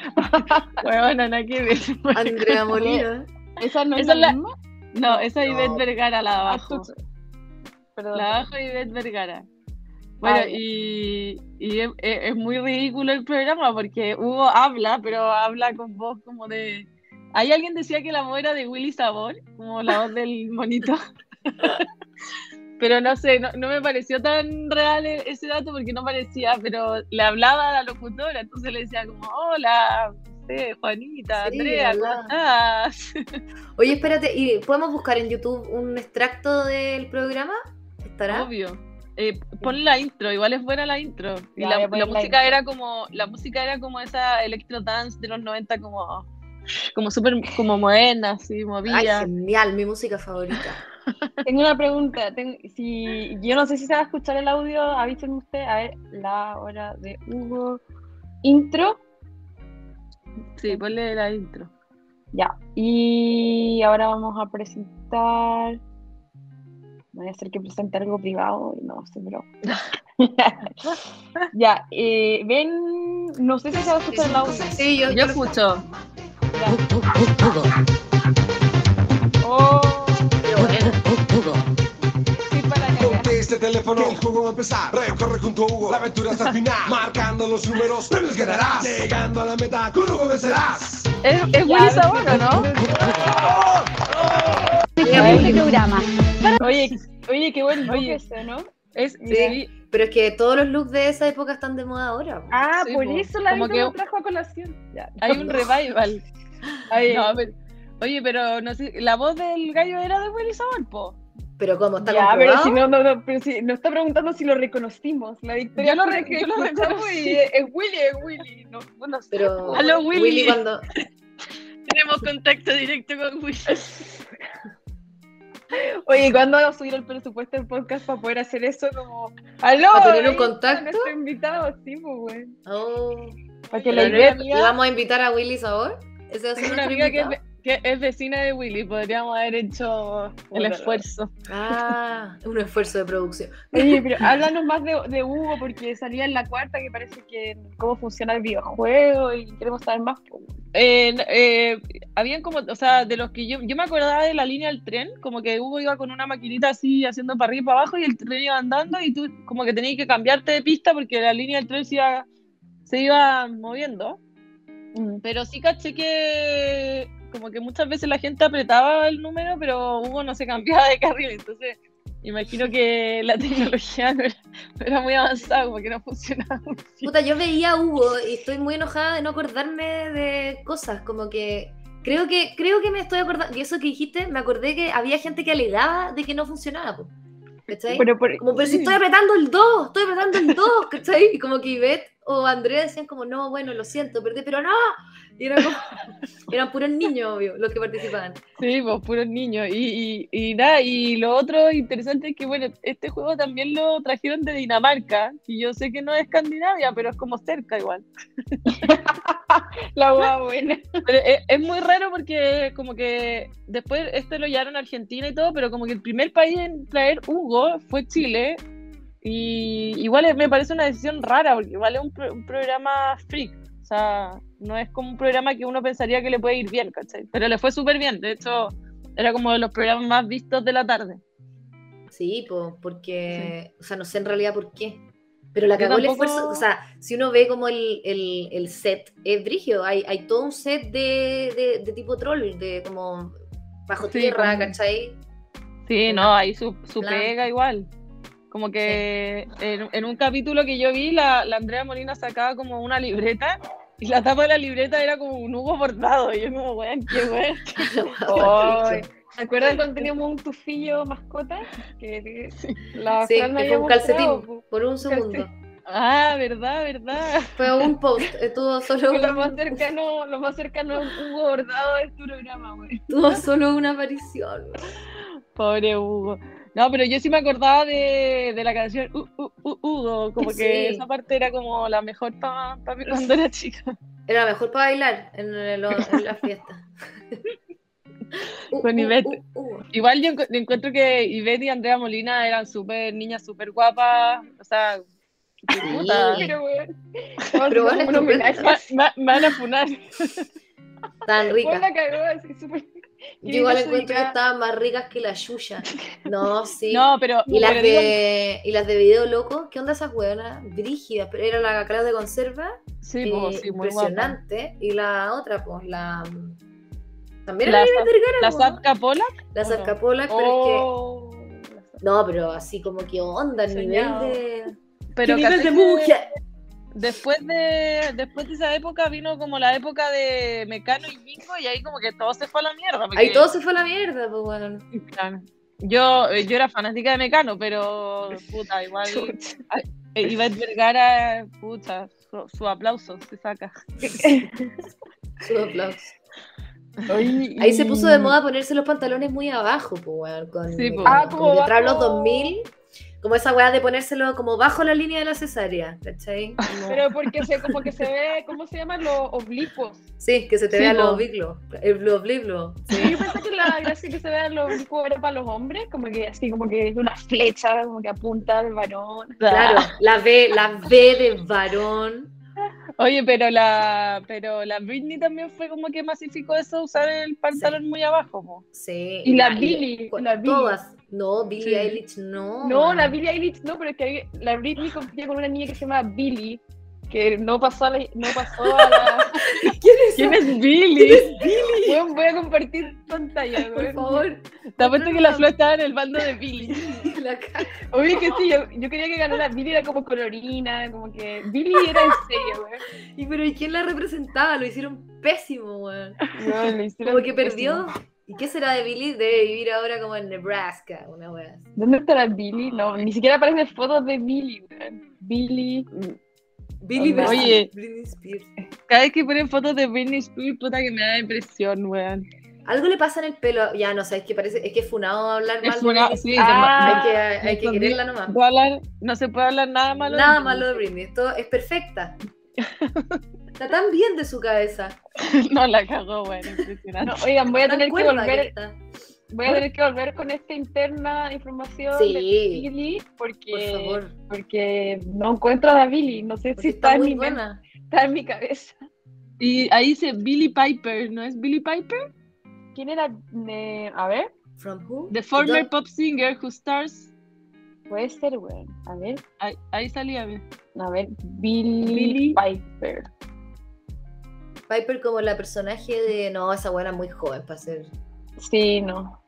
(laughs) bueno, no que ver. Andrea Molina. ¿Esa no es la, la, misma? No, esa es Ivette Vergara, la de ah, abajo. La de abajo Ivette Vergara. Bueno, y, es, muy ridículo el programa porque Hugo habla, pero habla con voz como de... Hay alguien decía que la voz era de Willy Sabor, como la voz del (laughs) monito. pero no sé, no, me pareció tan real e, ese dato porque no parecía, pero le hablaba a la locutora, entonces le decía como, hola, Juanita, Andrea, ¿cómo estás? Oye, espérate, ¿y podemos buscar en YouTube un extracto del programa? ¿Estará? Obvio. Eh, pon la intro, igual es buena la intro. Y la, música era como, la música era como esa electro dance de los 90 como, como súper como moderna, así, movida. Ay, genial, mi música favorita. (laughs) Tengo una pregunta, si, yo no sé si se va a escuchar el audio, avísenme usted, a ver, la hora de Hugo. Intro. Sí, ponle la intro. Ya, y ahora vamos a presentar voy a hacer que presente algo privado y no sé, pero. (laughs) (laughs) ya, eh, ven, no sé si se va a escuchar el audio. Sí, yo, yo escucho. Oh, este teléfono, el juego va a empezar. Recorre junto a Hugo, la aventura hasta el final. (laughs) Marcando los números, premios ganarás. Llegando a la meta, con Hugo vencerás. Es, es Willy Sabor, ¿no? Este programa. Oye, oye, qué buen look ese, ¿no? Es, sí. Pero es que todos los looks de esa época están de moda ahora. Ah, por eso la como que lo trajo a colación. Ya. Hay un revival. (laughs) no, pero, oye, pero no sé, la voz del gallo era de Willy Sabor, po. Pero cómo está ya, pero si no, no, no, pero si nos está preguntando si lo reconocimos. La Victoria yo lo, re yo lo reconozco y es Willy, es Willy. No, no sé. Pero Aló, Willy. Willy cuando... (laughs) Tenemos contacto directo con Willy. (laughs) Oye, ¿cuándo vamos a subir el presupuesto del podcast para poder hacer eso? Como, ¡aló! ¿Para tener un contacto? Nuestro invitado, sí, pues, güey. Oh. Para que la idea... ¿Y vamos a invitar a Willy Sabor? ¿Ese va a ser (laughs) una amiga que que es vecina de Willy, podríamos haber hecho el esfuerzo. Ah, un esfuerzo de producción. Oye, pero (laughs) háblanos más de, de, Hugo, porque salía en la cuarta que parece que cómo funciona el videojuego y queremos saber más. Eh, eh, habían como, o sea, de los que yo, yo me acordaba de la línea del tren, como que Hugo iba con una maquinita así haciendo para arriba y para abajo y el tren iba andando y tú como que tenías que cambiarte de pista porque la línea del tren se iba, se iba moviendo. Mm. Pero sí caché que como que muchas veces la gente apretaba el número, pero Hugo no se cambiaba de carril, entonces imagino que la tecnología no era, muy avanzada, como que no funcionaba. Puta, yo veía a Hugo y estoy muy enojada de no acordarme de cosas, como que creo que creo que me estoy acordando, y eso que dijiste, me acordé que había gente que alegaba de que no funcionaba, ¿cachai? Pero, como, pero si estoy apretando el 2, estoy apretando el 2, ¿cachai? Y como que Ivette o Andrea decían como, no, bueno, lo siento, perdí, pero no, y era como, (laughs) eran puros niños, obvio, los que participaban. Sí, pues puros niños. Y, y, nada, y lo otro interesante es que, bueno, este juego también lo trajeron de Dinamarca, y yo sé que no es Escandinavia, pero es como cerca igual. (laughs) La hueá buena. Pero es, muy raro porque como que después este lo llevaron a Argentina y todo, pero como que el primer país en traer Hugo fue Chile, y igual me parece una decisión rara, porque igual es un, un programa freak sea, no es como un programa que uno pensaría que le puede ir bien, ¿cachai? Pero le fue súper bien, de hecho, era como de los programas más vistos de la tarde. Sí, pues, porque, o sea, no sé en realidad por qué. Pero la cagó el esfuerzo, o sea, si uno ve como el, el, el set, es brigio, hay, hay todo un set de, de, tipo troll, de como bajo tierra, ¿cachai? Sí, no, ahí su, su pega igual. Como que en, un capítulo que yo vi, la, la, Andrea Molina sacaba como una libreta y la tapa de la libreta era como un Hugo bordado. Y yo como, weón, qué (laughs) weón. ¿Se acuerdan cuando teníamos un tufillo mascota? Que, la sí, que fue un calcetín por un segundo. Ah, verdad, verdad. Fue un post, estuvo solo lo más cercano, lo más cercano a un Hugo bordado de tu programa, güey. Tuvo solo una aparición. Pobre Hugo. No, pero yo sí me acordaba de, de la canción uh, uh, uh, Hugo, como que esa parte era como la mejor para pa mí cuando era chica. Era la mejor para bailar en, en la fiesta. (laughs) con Ivette. Igual yo encuentro que Ivette y Andrea Molina eran súper niñas súper guapas, o sea, puta. Pero bueno, me, van a funar. Tan ricas. Yo igual encuentro que estaban más ricas que la Yuya. (laughs) No, sí. No, pero. Y las, de, y las de Video Loco, ¿qué onda esas hueonas? Brígidas, pero era la cara de conserva. Sí, pues, sí, muy impresionante. Y la otra, pues, la. También la, la, la Zatka Polak. La Zatka Polak, pero es que. Oh, no, pero así como que onda, el nivel de. Pero ¿Qué nivel de mujer? Después de, después de esa época vino como la época de Mecano y Bingo y ahí como que todo se fue a la mierda. Ahí todo se fue a la mierda, pues bueno. Yo, yo era fanática de Mecano, pero puta, igual. (laughs) Ivette Vergara, puta, su, su, aplauso se saca. (laughs) su aplauso. Ahí se puso de moda ponerse los pantalones muy abajo, pues, con, sí, ah, como, como los 2000 como esa weá de ponérselo como bajo la línea de la cesárea, ¿cachai? Pero porque se, como que se ve, ¿cómo se llaman? Los oblicuos. Sí, que se te vean los oblicuos. Los oblicuos. Sí. Yo pensé que la gracia que se vean los oblicuos era para los hombres, como que así, como que es una flecha, como que apunta al varón. Claro, la B, la B de varón. Oye, pero la, pero la Britney también fue como que masificó eso, usar el pantalón muy abajo. Po. Sí. Y la, Billy, la Billy. Todas. No, Billie Eilish no. No, la Billie Eilish no, pero es que la Britney competía con una niña que se llama Billy, que no pasó a la, no pasó a la... (laughs) ¿Quién es, ¿Quién es Billy? ¿Quién es Billy? voy a compartir pantalla, por favor. Te apuesto que la flor estaba en el bando de Billy. (laughs) Oye, que sí, yo, yo, quería que ganara Billy, era como colorina, como que Billy era en serio, güey. ¿Y pero ¿y quién la representaba? Lo hicieron pésimo, güey. No, lo hicieron Como que perdió. ¿Y qué será de Billy? Debe vivir ahora como en Nebraska, una wea. ¿Dónde estará Billy? No, ni siquiera aparecen fotos de Billy. Billy. Billy Oye, Britney Spears. Cada vez que ponen fotos de Britney Spears, puta que me da impresión, weón. Algo le pasa en el pelo, ya no sé, es que parece, es que es funado hablar mal funado, de sí, ah, hay que, hay que quererla nomás. no se puede hablar nada malo. Nada malo de Britney, esto es perfecta. (laughs) Está tan bien de su cabeza. (laughs) no la cagó, bueno, impresionante. oigan, voy a tener que volver. Voy a tener que volver con esta interna información de Billy porque, porque no encuentro a Billy, no sé si está, en mi buena. está en mi cabeza. Y ahí dice Billy Piper, ¿no es Billy Piper? ¿Quién era? a ver. From who? The former pop singer who stars. Puede ser, güey. A ver. Ahí, ahí salía, A ver, Billy, Piper. Piper como la personaje de. No, esa buena muy joven para ser. Sí, no.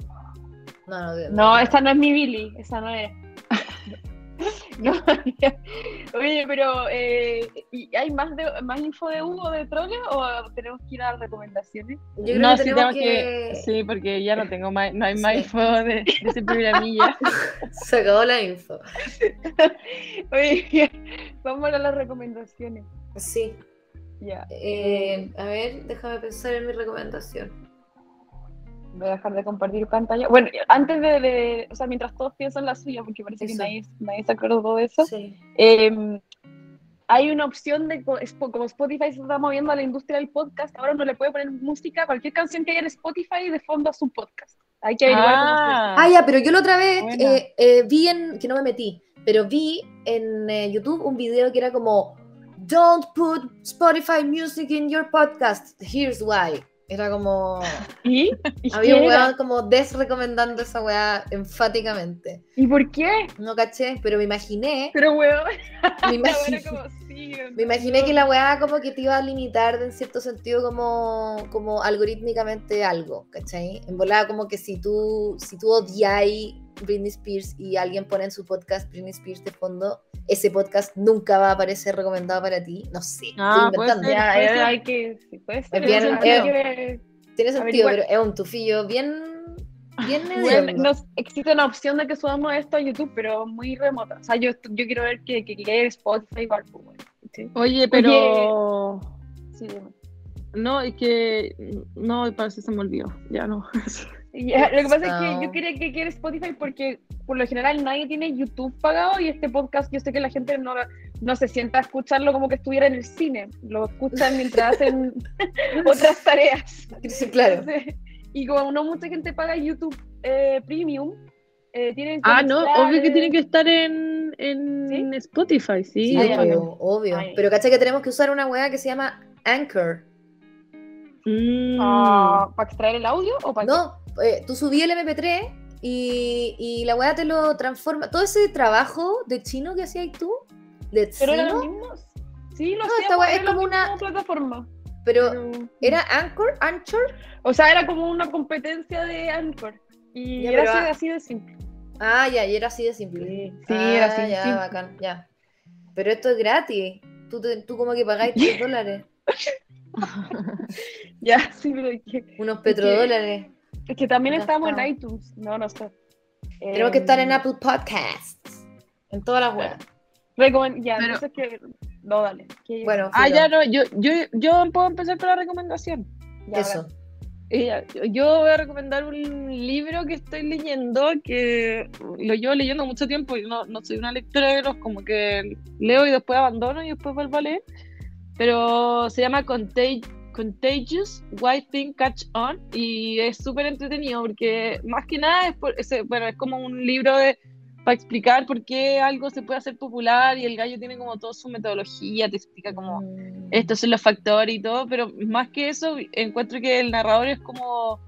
No, no, no, no, esta no es mi Billy, esa no es. (laughs) no, (laughs) oye, pero eh, ¿hay más de, más info de Hugo de Trolle o tenemos que ir a las recomendaciones? Yo creo no, que sí, tenemos que... Sí, porque ya no tengo más, no hay más info de, de ese programilla. (laughs) Se acabó la info. oye, vamos a las recomendaciones. Sí. Ya. Eh, a ver, déjame pensar en mi recomendación. Voy a dejar de compartir pantalla. Bueno, antes de, o sea, mientras todos piensan la suya, porque parece que nadie, nadie, se acordó de eso, em, hay una opción de, como Spotify se está moviendo a la industria del podcast, ahora uno le puede poner música, cualquier canción que haya en Spotify de fondo a su podcast. Hay que averiguar ah. ah, ya, pero yo la otra vez eh, eh, vi en, que no me metí, pero vi en YouTube un video que era como don't put Spotify music in your podcast. Here's why. Era como. (laughs) ¿Y? Había un weón como desrecomendando esa weá enfáticamente. ¿Y por qué? No caché, pero me imaginé. Pero weón. Me (laughs) imaginé, me imaginé que la weá como que te iba a limitar en cierto sentido como, como algorítmicamente algo, ¿cachai? En volada como que si tú, si tú odiáis Britney Spears y alguien pone en su podcast Britney Spears de fondo, ese podcast nunca va a aparecer recomendado para ti. No sé. Ah, estoy inventando. Ser, ya, ya, hay que. Sí, puede ser, bien, es, que tiene sentido, pero es un tufillo bien. Bien bueno, no, existe una opción de que subamos esto a YouTube, pero muy remota. O sea, yo, yo quiero ver que, que, que Spotify igual. ¿sí? Oye, pero. Oye, sí, no, es que. No, parece que se me olvidó. Ya no. (laughs) Lo que pasa es que yo quería que quiera Spotify porque por lo general nadie tiene YouTube pagado y este podcast yo sé que la gente no, no se sienta a escucharlo como que estuviera en el cine, lo escuchan mientras (laughs) hacen otras tareas. Sí, claro. y como no mucha gente paga YouTube eh, Premium, eh, tienen que Ah, no, obvio que tiene que estar en, en Spotify, sí. sí obvio, obvio. Pero caché que tenemos que usar una weá que se llama Anchor. Mm. Ah, ¿Para extraer el audio o para No, eh, tú subí el MP3 y, y, la weá te lo transforma. Todo ese trabajo de chino que hacías tú, de Pero era lo mismo. Sí, lo no, esta weá es como una plataforma. Pero, ¿era Anchor? ¿Anchor? O sea, era como una competencia de Anchor. Y era así, de simple. Ah, ya, y era así de simple. Sí, era así ah, ya, bacán, ya. Pero esto es gratis. Tú, tú como que pagáis 3 (laughs) dólares. (laughs) ya, sí, pero es que, Unos petrodólares. Es que también estamos en iTunes. No, no sé. Tenemos que estar en em, Apple Podcasts. En todas las webs. ya, pero... no que. No, dale. Bueno, ah, ya no, yo, yo, yo puedo empezar con la recomendación. Eso. yo voy a recomendar un libro que estoy leyendo, que lo llevo leyendo mucho tiempo y no, no soy una lectora de los como que leo y después abandono y después vuelvo a leer. Pero se llama Contagion Contagious, Why Thing Catch On y es súper entretenido porque más que nada es, bueno, es como un libro de, para explicar por qué algo se puede hacer popular y el gallo tiene como toda su metodología, te explica como mm. estos son los factores y todo, pero más que eso encuentro que el narrador es como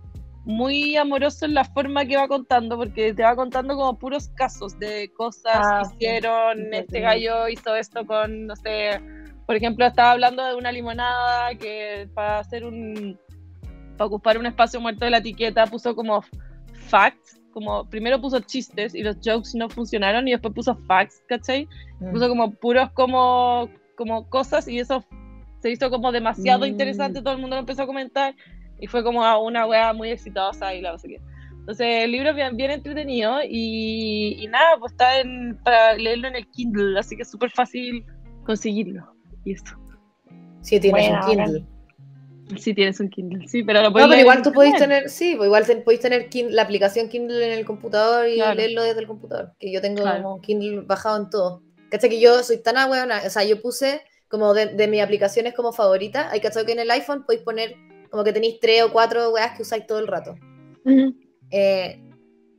muy amoroso en la forma que va contando, porque te va contando como puros casos de cosas ah, que hicieron, este gallo hizo esto con, no sé, por ejemplo, estaba hablando de una limonada que para hacer un. para ocupar un espacio muerto de la etiqueta puso como facts, como primero puso chistes y los jokes no funcionaron y después puso facts, ¿cachai? Mm. Puso como puros como, como cosas y eso se hizo como demasiado mm. interesante, todo el mundo lo empezó a comentar y fue como una wea muy exitosa y la no sé qué. Entonces el libro es bien, bien entretenido y, y, nada, pues está en, para leerlo en el Kindle, así que es súper fácil conseguirlo y eso. Si tienes un Kindle. Si tienes un Kindle, sí, pero lo No, pero igual tú podéis tener, sí, pues igual podéis tener la aplicación Kindle en el computador y leerlo desde el computador. Que yo tengo como Kindle bajado en todo. ¿Cachai? Que yo soy tan buena, o sea, yo puse como de, de mis aplicaciones como favorita. Hay cachado que en el iPhone podéis poner como que tenéis tres o cuatro weas que usáis todo el rato. Eh,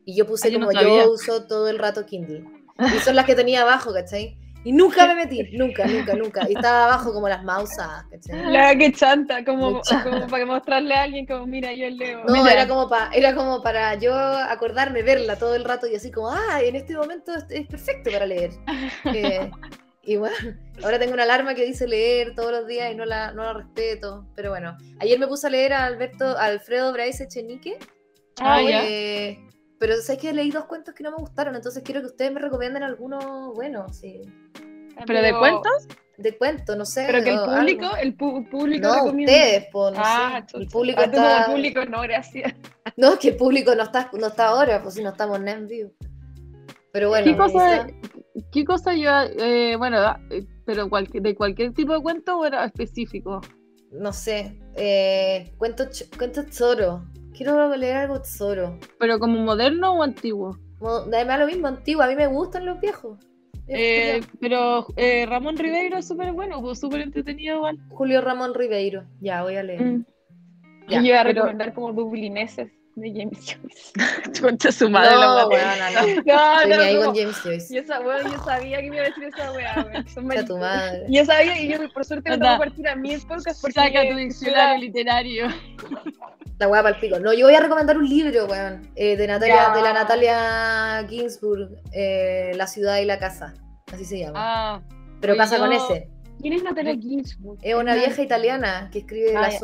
y yo puse como yo uso todo el rato Kindle. Y son las que tenía abajo, ¿cachai? Y nunca me metí, (laughs) nunca, nunca, nunca. Y estaba abajo como las mausas, La que chanta, como, como para mostrarle a alguien como, mira, yo leo. No, era como, para era como para yo acordarme, verla todo el rato y así como, ah, en este momento es, perfecto para leer. (laughs) Eh, y bueno, ahora tengo una alarma que dice leer todos los días y no la, no la respeto. Pero bueno, ayer me puse a leer a Alberto, a Alfredo Bryce Echenique. Ah, eh, pero sé que leí dos cuentos que no me gustaron, entonces quiero que ustedes me recomienden alguno bueno, sí. ¿Pero, de cuentos? De cuentos, no sé. Pero que el público, el público No, ustedes, pues, no ah, sé. El público ah, está... el público no, gracias. (laughs) No, es que el público no está, no está ahora, pues si no estamos en vivo. Pero bueno. ¿Qué cosa, ¿qué cosa lleva, eh, bueno, eh, pero de cualquier tipo de cuento o era específico? No sé, eh, cuento, cuento choro. Quiero leer algo Zoro. ¿Pero como moderno o antiguo? Además lo mismo, antiguo. A mí me gustan los viejos. Eh, pero eh, Ramón Ribeiro es súper bueno, pues, súper entretenido igual. Julio Ramón Ribeiro. Ya, voy a leer. Mm. Ya, Yo iba a recomendar como dublineses. De James Joyce. (laughs) Concha su madre, No, la no, no. No, (laughs) no, ahí no. con James Joyce. Y esa weón, yo sabía que me iba a decir esa weá, weón. (laughs) Tu madre. Yo sabía, y yo por suerte me tocó partir a mí el podcast porque Saca tu diccionario literario. La weá para el pico. No, yo voy a recomendar un libro, weón. eh, de, Natalia, Ya. de la Natalia Ginsburg, eh, La ciudad y la casa. Así se llama. Ah, Pero casa con yo- ese. ¿Quién es Natalia Ginsburg? Es una vieja italiana que escribe Ah, La ya.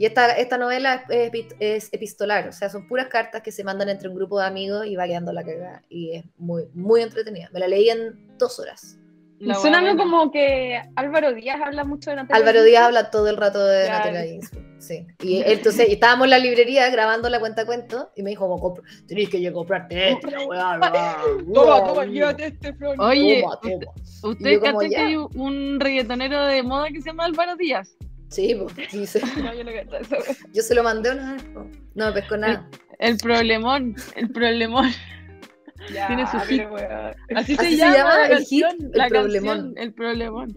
Y esta, esta novela es, epi- es epistolar, o sea, son puras cartas que se mandan entre un grupo de amigos y va quedando la cagada. Y es muy, muy entretenida. Me la leí en dos horas. la Suena buena. como que Álvaro Díaz habla mucho de Natalia Álvaro. Díaz habla todo el rato de Ya. Natalia Ginsburg. Sí. Y entonces y estábamos en la librería grabando la cuenta cuento y me dijo, como, "Compra- tenéis que ir a comprarte weá". (laughs) Toma, toma, llévate este flor. Oye, Toma, toma. ¿ustedes yo como, que hay un reggaetonero de moda que se llama Álvaro Díaz? Sí, pues, sí, sí. No, yo no cacho eso. yo se lo mandé una vez, no me pescó nada. El problemón, el problemón. Ya, Tiene su hit. weón. Así, Así se se llama, llama la el hit, canción, El la Problemón. canción, el problemón.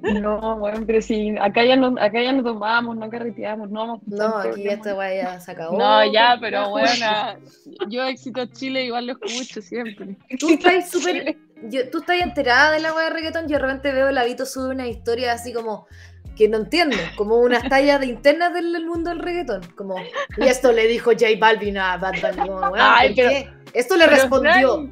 No, bueno, pero sí, acá ya no, acá ya no tomamos, no carreteamos, no vamos. No, aquí esta weá ya se acabó. No, ya, pero bueno, yo éxito Chile igual lo escucho siempre. Tú estás súper. yo- Tú estás enterada de la weá de reggaetón. Yo de repente veo el Avito sube una historia así como que no entiendo, como unas tallas de internas del, mundo del reggaetón. Como, y esto le dijo J Balvin a Bad Bunny. Como, weón, Ay, ¿por pero- qué? Esto le respondió.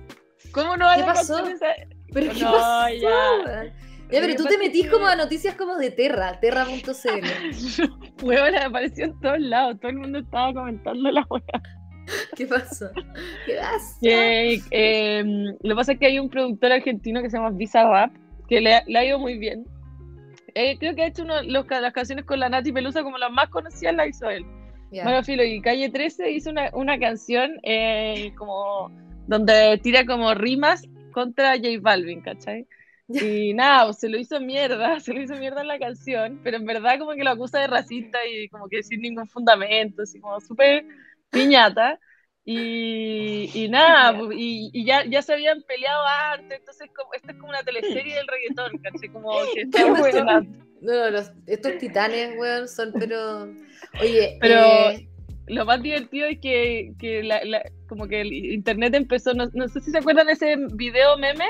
¿Cómo no ¿Qué pasó? esa- ¿Pero qué No, pasó? ya. pero tú te metís como a noticias como de Terra, terra.cl. Huevón, (laughs) apareció en todos lados, todo el mundo estaba comentando la hueá. ¿Qué pasó? ¿Qué pasó? Eh, lo que pasa es que hay un productor argentino que se llama Visa Rap, que le ha ido muy bien. Eh, creo que ha hecho uno- los las canciones con la Nati Pelusa como las más conocidas la hizo él. Ya. Bueno, Filo, y Calle 13 hizo una, una canción eh, como donde tira como rimas contra J Balvin, ¿cachai? Y nada, pues, se lo hizo mierda, (laughs) se lo hizo mierda en la canción, pero en verdad como que lo acusa de racista y como que sin ningún fundamento, así como súper piñata. Y, y nada, y, y ya, ya se habían peleado antes, entonces como, esto es como una teleserie del reggaetón, ¿cachai? Como (laughs) que está evolucionando. No, no, los- estos titanes, weón, son pero. Oye, Pero- eh, lo más divertido es que, que la- la- como que el internet empezó, no, no sé si se acuerdan ese video meme,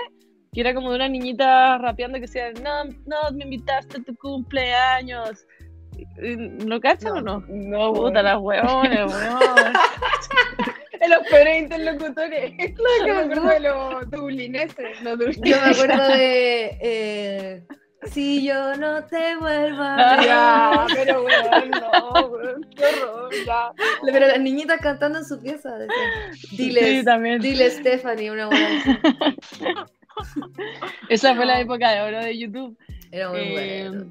que era como de una niñita rapeando que decía, no, no, me invitaste a tu cumpleaños. ¿Lo cachan No. o no? No, Puta, las hueones, weón. (laughs) En los peores interlocutores. (laughs) Yo me acuerdo de los dublineses. Los yo dublineses. me acuerdo de. eh, si yo no te vuelvo a Ah. Ya, pero weón, no, weón, qué horror, ya. Pero las niñitas cantando en su pieza. decían, Dile, Sí, también. dile Stephanie, una buena. Esa fue la época de oro de YouTube. Era muy Eh, bueno.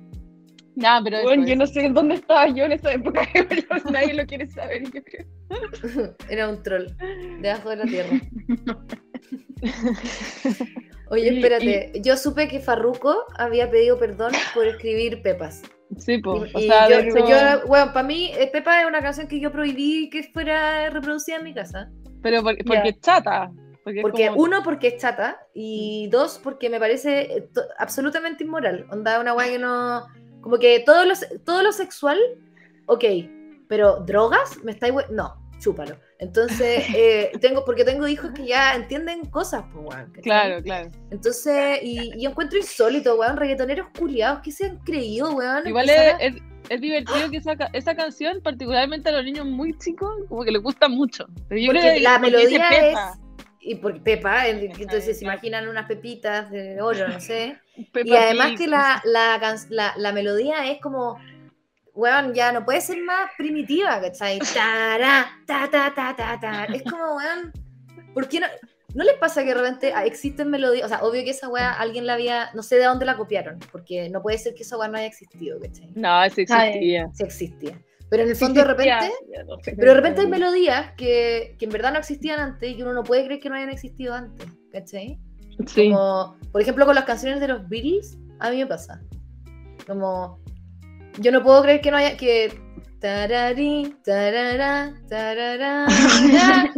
Nada, pero Bueno, yo no sé dónde estaba yo en esa época, (laughs) pero nadie lo quiere saber, yo creo. (laughs) Era un troll. Debajo de la tierra. (laughs) Oye, Y- espérate. Yo supe que Farruko había pedido perdón por escribir Pepas. Sí, pues. O sea, yo, de hecho- yo- bueno, para mí, eh, Pepa es una canción que yo prohibí que fuera reproducida en mi casa. pero por- porque es chata. Porque, es Porque, como- uno, porque es chata, y dos, porque me parece absolutamente inmoral. Onda, una weá que no. Como que todo lo, todo lo sexual, ok, pero drogas, me estáis. No, chúpalo. Entonces, (laughs) eh, tengo, porque tengo hijos que ya entienden cosas, pues, weón. Claro, claro. Entonces, y, y encuentro insólito, weón, reggaetoneros culiados que se han creído, weón. Igual es, es, es divertido que esa, esa canción, particularmente a los niños muy chicos, como que les gusta mucho. Yo Porque creo que- la melodía es. Y porque Pepa, entonces se imaginan unas pepitas de (laughs) oro, no sé. Y además que la, la, la, la melodía es como, weón, ya no puede ser más primitiva, ¿cachai? Tará, ta, ta, ta, ta, ta. Es como, weón, ¿por qué no? ¿No les pasa que de repente ah, existen melodías? O sea, obvio que esa weá alguien la había, no sé de dónde la copiaron, porque no puede ser que esa weá no haya existido, ¿cachai? No, eso existía. Sí existía. Pero en el fondo de repente... Pero de repente hay melodías que, que en verdad no existían antes y que uno no puede creer que no hayan existido antes, ¿cachai? Sí. Como, por ejemplo, con las canciones de los Beatles, a mí me pasa. Como, yo no puedo creer que no haya, que tarari, tarara, tarara,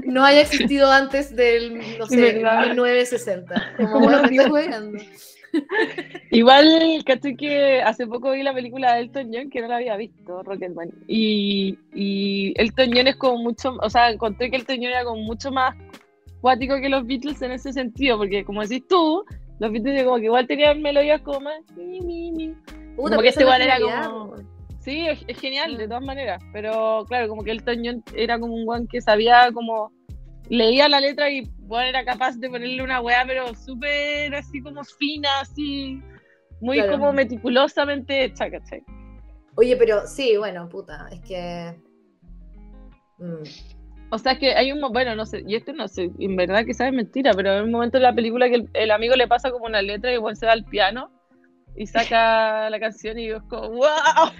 no haya existido antes del, no (laughs) sé, Verdad. 1960. Como, (laughs) bueno, me estoy jugando. Igual, caché que hace poco vi la película de Elton John, que no la había visto, Rocketman. Y, y Elton John es como mucho, o sea, encontré que Elton John era como mucho más cuático que los Beatles en ese sentido, porque como decís tú, los Beatles como que igual tenían melodías como más... como que este igual era como... Sí, es, genial, de todas maneras, pero claro, como que Elton John era como un guan que sabía como leía la letra y bueno, era capaz de ponerle una weá, pero súper así como fina, así, muy como meticulosamente hecha, ¿cachai? Oye, pero sí, bueno, puta, es que... Mm. O sea, es que hay un bueno, no sé, y esto no sé, en verdad que es mentira, pero hay un momento en la película que el, amigo le pasa como una letra y igual se va al piano y saca (laughs) la canción y yo es como, ¡wow!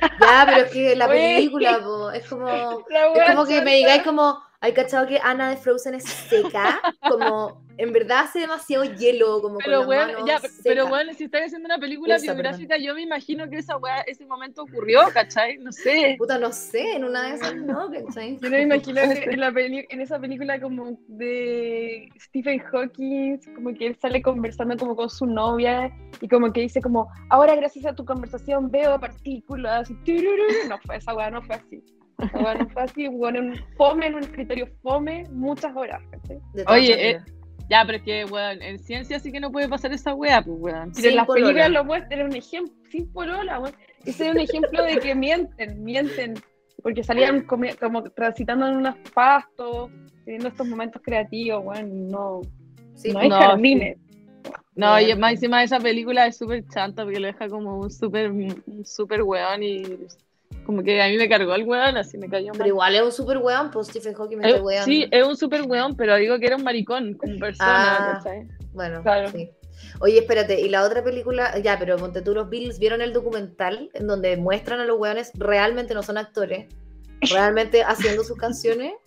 Ya, pero es que la (laughs) película, es como, es como que me digáis como, ¿Hay cachado que Ana de Frozen es seca? Como, en verdad hace demasiado hielo, como pero con bueno, ya, Pero bueno, si estás haciendo una película biográfica, yo me imagino que esa weá, ese momento ocurrió, ¿cachai? No sé. Puta, no sé, en una de esas no, ¿cachai? Yo no me imagino en, la en esa película como de Stephen Hawking, como que él sale conversando como con su novia y como que dice como, ahora gracias a tu conversación veo partículas y no fue, esa weá no fue así. Bueno, fue así, bueno, un fome, en un escritorio fome, muchas horas. Oye, eh, ya, pero es que, weón, en ciencia sí que no puede pasar esa weá, pues, weón. Pero en las películas lo muestran, un ejemplo, sin polola, weón. Ese es un ejemplo de que mienten, mienten, porque salían como, transitando en unos pastos, teniendo estos momentos creativos, weón, no, sí, no hay no, jardines. No, y más encima de esa película es súper chanta porque lo deja como un súper un super weón y como que a mí me cargó el weón, así me cayó mal. Pero igual es un super weón, pues Stephen Hawking me weón. Sí, es un super weón, pero digo que era un maricón como persona, ah, Bueno, claro. sí. Oye, espérate, y la otra película, ya, pero ponte tú los Bills, ¿vieron el documental en donde muestran a los weones realmente no son actores, realmente haciendo sus canciones? (laughs)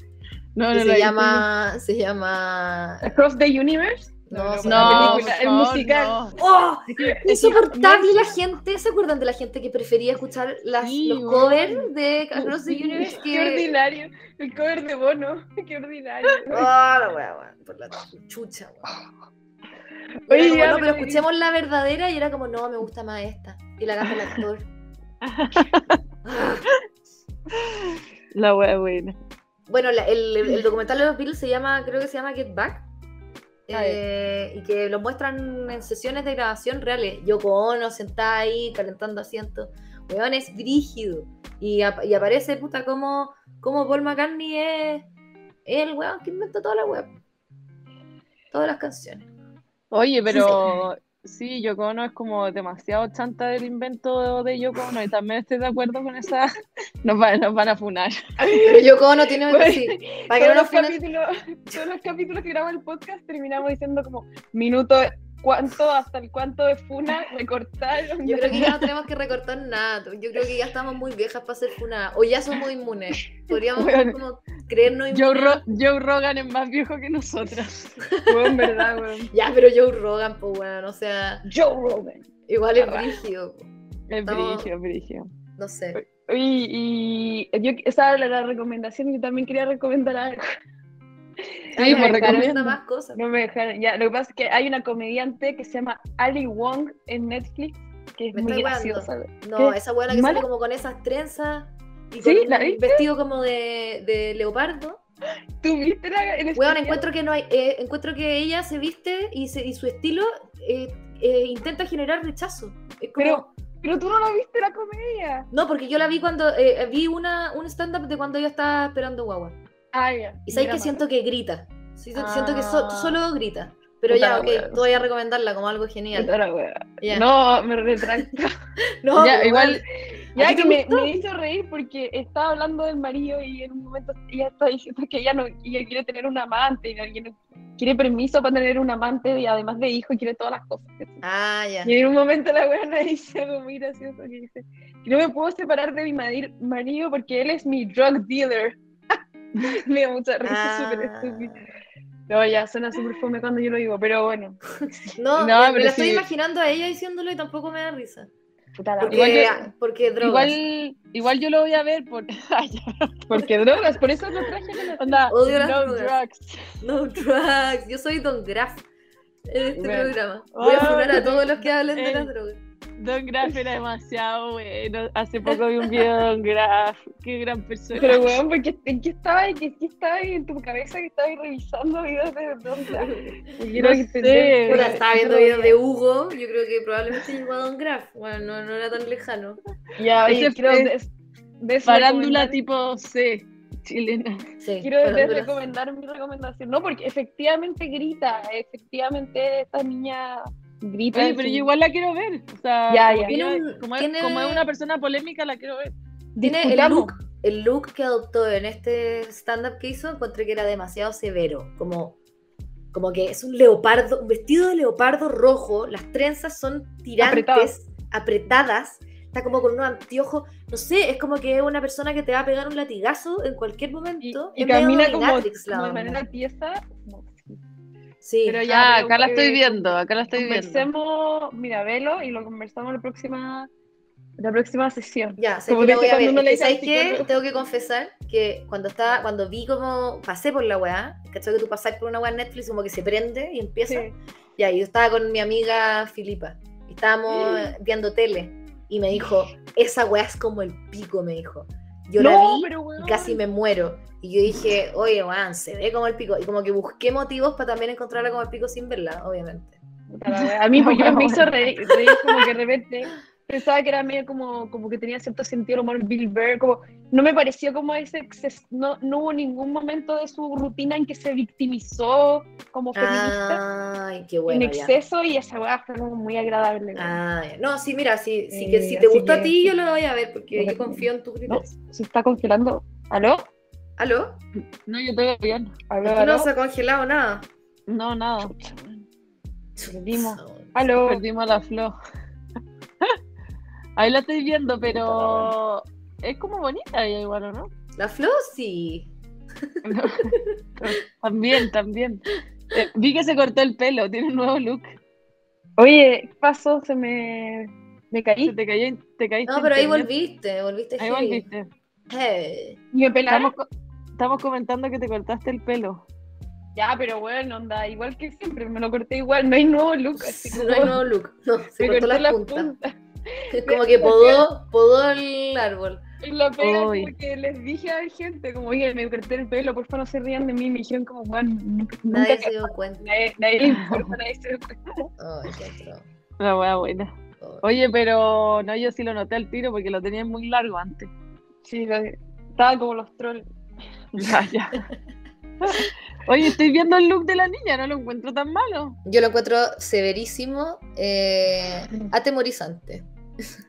No, no, se llama, se llama Across the Universe. No, no, el musical. ¡Oh! Insoportable la gente. ¿Se acuerdan de la gente que prefería escuchar las, los covers de Across the Universe? Qué ordinario. El cover de Bono. (laughs) Qué ordinario. Oh, (laughs) la wea, por la chucha, Oye, no, pero escuchemos la verdadera y era como, no, me gusta más esta. Y la canta el actor. (laughs) la wea buena. Bueno, el, el, documental de los Beatles se llama, creo que se llama Get Back. Eh, y que lo muestran en sesiones de grabación reales. Yo Ono sentada ahí calentando asientos. Weón es brígido. Y, y, aparece, puta, como, como Paul McCartney es, el weón que inventó toda la web. Todas las canciones. Oye, pero sí, Yoko Ono es como demasiado chanta del invento de Yoko Ono y también estoy de acuerdo con esa. (laughs) Nos, nos van a funar. Pero Yoko Ono tiene. (laughs) sí, para que no los capítulos, todos los capítulos que graba el podcast terminamos diciendo como minuto cuánto, hasta el cuánto de funa recortaron. Yo creo que ya no (laughs) tenemos que recortar nada. Yo creo que ya estamos muy viejas para ser funa. O ya somos inmunes. Podríamos como creernos inmunes. Joe, Rogan es más viejo que nosotras. en verdad, weón. (laughs) Ya, pero Joe Rogan, pues weón, o sea. Joe Rogan. Igual es brígido. Es brígido, brígido. No sé. Y, y yo, esa era la recomendación, yo también quería recomendar algo. Ay, me dejaron más cosas. No me dejaron. Ya, lo que pasa es que hay una comediante que se llama Ali Wong en Netflix, que es muy graciosa. No, esa buena que sale como con esas trenzas y con un vestido como de, de leopardo. ¿Tú viste la, en bueno, encuentro que no hay, eh, encuentro que ella se viste y, y su estilo eh, eh, intenta generar rechazo. pero, pero tú no la viste la comedia. No, porque yo la vi cuando vi una, un stand-up de cuando ella estaba esperando guagua. Ah, y sabes que siento que grita. Siento que ah. solo grita. Pero ya, ok, tú voy a recomendarla como algo genial. No, me retracto. (laughs) no, ya, igual. Ya que me, me, hizo reír porque estaba hablando del marido y en un momento ella está diciendo que ella no ella quiere tener un amante y no, quiere permiso para tener un amante y además de hijo quiere todas las cosas. Ah, ya. Y en un momento la buena dice algo muy gracioso que dice que no me puedo separar de mi marido porque él es mi drug dealer. (laughs) me da mucha risa, súper ah. estúpido. No, ya suena súper fome cuando yo lo digo, pero bueno. (laughs) No, no me, la estoy imaginando a ella diciéndolo y tampoco me da risa. Porque, igual, porque drogas. Igual, igual yo lo voy a ver porque, (laughs) porque drogas, por eso lo traje. Onda, Odio no drugs. No drugs. Yo soy Don Graf. En este programa. Voy a funar a todos los que hablen de las drogas. Don Graf era demasiado bueno. Hace poco vi un video de Don Graf. Qué gran persona. Pero, weón, porque ¿en qué estaba, en qué, estaba en tu cabeza que estabas revisando videos de Don Graf? (laughs) Quiero no sé, estaba viendo videos de Hugo. Yo creo que probablemente llegó a Don Graf. Bueno, no, no era tan lejano. Ya, oye, quiero. De, de Farándula tipo C chilena. Sí, Quiero recomendar mi recomendación, no, porque efectivamente grita, efectivamente esta niña grita. pero yo igual la quiero ver. O sea, como, es, una persona polémica, la quiero ver. Tiene el look, el look que adoptó en este stand-up que hizo, encontré que era demasiado severo. Como, como que es un leopardo, un vestido de leopardo rojo, las trenzas son tirantes, apretadas está como con unos anteojos, no sé, es como que es una persona que te va a pegar un latigazo en cualquier momento. Y, camina como, de manera pieza. Sí, pero ya. Ah, acá la estoy viendo, acá la estoy viendo. Mira, velo y lo conversamos la próxima la próxima sesión. Ya, sé que voy a ver. ¿Sabes qué? Tengo que confesar que cuando estaba, cuando vi como pasé por la weá, ¿cachai? Que tú pasás por una weá en Netflix como que se prende y empieza. Ya, y yo estaba con mi amiga Filipa y estábamos viendo tele y me dijo, esa weá es como el pico, me dijo. Yo la vi y casi me muero. Y yo dije, oye, weón, se ve como el pico. Y como que busqué motivos para también encontrarla como el pico sin verla, obviamente. A mí (laughs) porque me hizo reír, como que de repente pensaba que era medio como, como que tenía cierto sentido humor Bill Burr, como no me pareció como ese, no, no hubo ningún momento de su rutina en que se victimizó como feminista Ay, qué bueno, en exceso y esa weá fue como muy agradable. Ah, no, sí, mira, sí, sí que si te gusta a ti yo lo voy a ver porque yo confío en tu criterio. se está congelando. ¿Aló? ¿Aló? No, yo estoy bien. ¿Aló, no se ha congelado nada. No, nada. Perdimos. ¿Aló? Perdimos la flor. Ahí la estoy viendo, pero es como bonita ella igual, no? La flor sí. (laughs) también, también. Eh, vi que se cortó el pelo, tiene un nuevo look. Oye, ¿qué pasó? Se me, me caí. te, caí, te caíste. No, pero ahí volviste, volviste. Ahí volviste. ¿Y me Estamos, estamos comentando que te cortaste el pelo. Ya, pero bueno, onda, igual que siempre, me lo corté igual, no hay nuevo look. Así (laughs) no hay nuevo look, no, se cortó la, punta. (laughs) como que podó, podó el árbol. Y la pega porque les dije a la gente, como, oye, me corté el pelo, por favor no se rían de mí. Me dijeron como, bueno, nunca, nadie se dio cuenta. Nadie, nadie le (laughs) importa, nadie se dio cuenta. Ay, qué La wea buena. Oye, pero no, yo sí lo noté al tiro porque lo tenía muy largo antes. Sí, estaba como los trolls. (laughs) Ya, ya. Oye, estoy viendo el look de la niña, no lo encuentro tan malo. Yo lo encuentro severísimo, eh, atemorizante.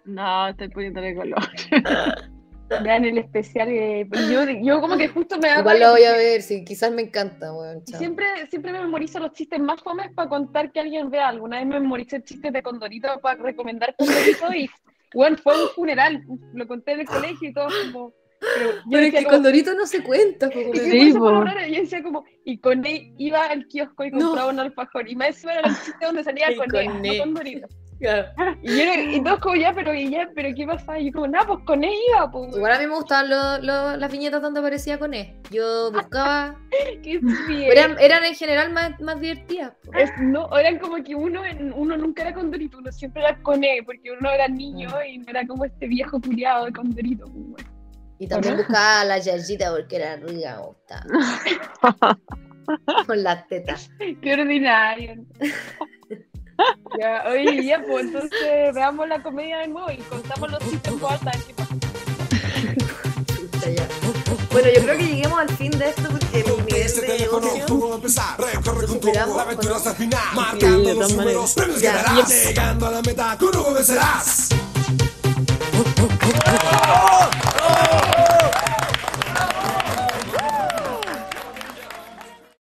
No, estoy poniéndole color. (laughs) Vean el especial. Eh, yo, yo, como que justo me da. Igual lo voy a ver, sí, quizás me encanta, bueno, Siempre, siempre me memorizo los chistes más fomes para contar que alguien vea. Alguna vez me memoricé el chiste de Condorito para recomendar Condorito y bueno, fue un funeral. Lo conté en el colegio y todo como. Pero, yo es que Condorito no se cuenta. Como sí, Raro, yo decía como, y con él iba al kiosco y compraba un alfajor. Y más era el chiste donde salía con, él, no Condorito. (laughs) Y, yo, y todos como ya, pero ya, pero ¿qué pasa? Y yo como, nada, pues con él iba, pues. Igual a mí me gustaban las viñetas donde aparecía con él. Yo buscaba. (laughs) Qué eran, eran en general más, más divertidas. no, eran como que uno, uno nunca era con Dorito, uno siempre era con él, porque uno era niño mm. y no era como este viejo culiado de con Dorito. Pues, y también buscaba a la Yayita porque era rica, gustaba. (laughs) con las tetas. Qué ordinario. Ya, oye, ya, pues entonces veamos la comedia de nuevo y contamos los chistes por alta. Bueno, yo creo que lleguemos al fin de esto porque el nivel este de ocio recorre con tu la aventura hasta el final, marcando los números, premios ganarás, llegando a la meta, con Hugo vencerás. Oh, oh, oh. oh.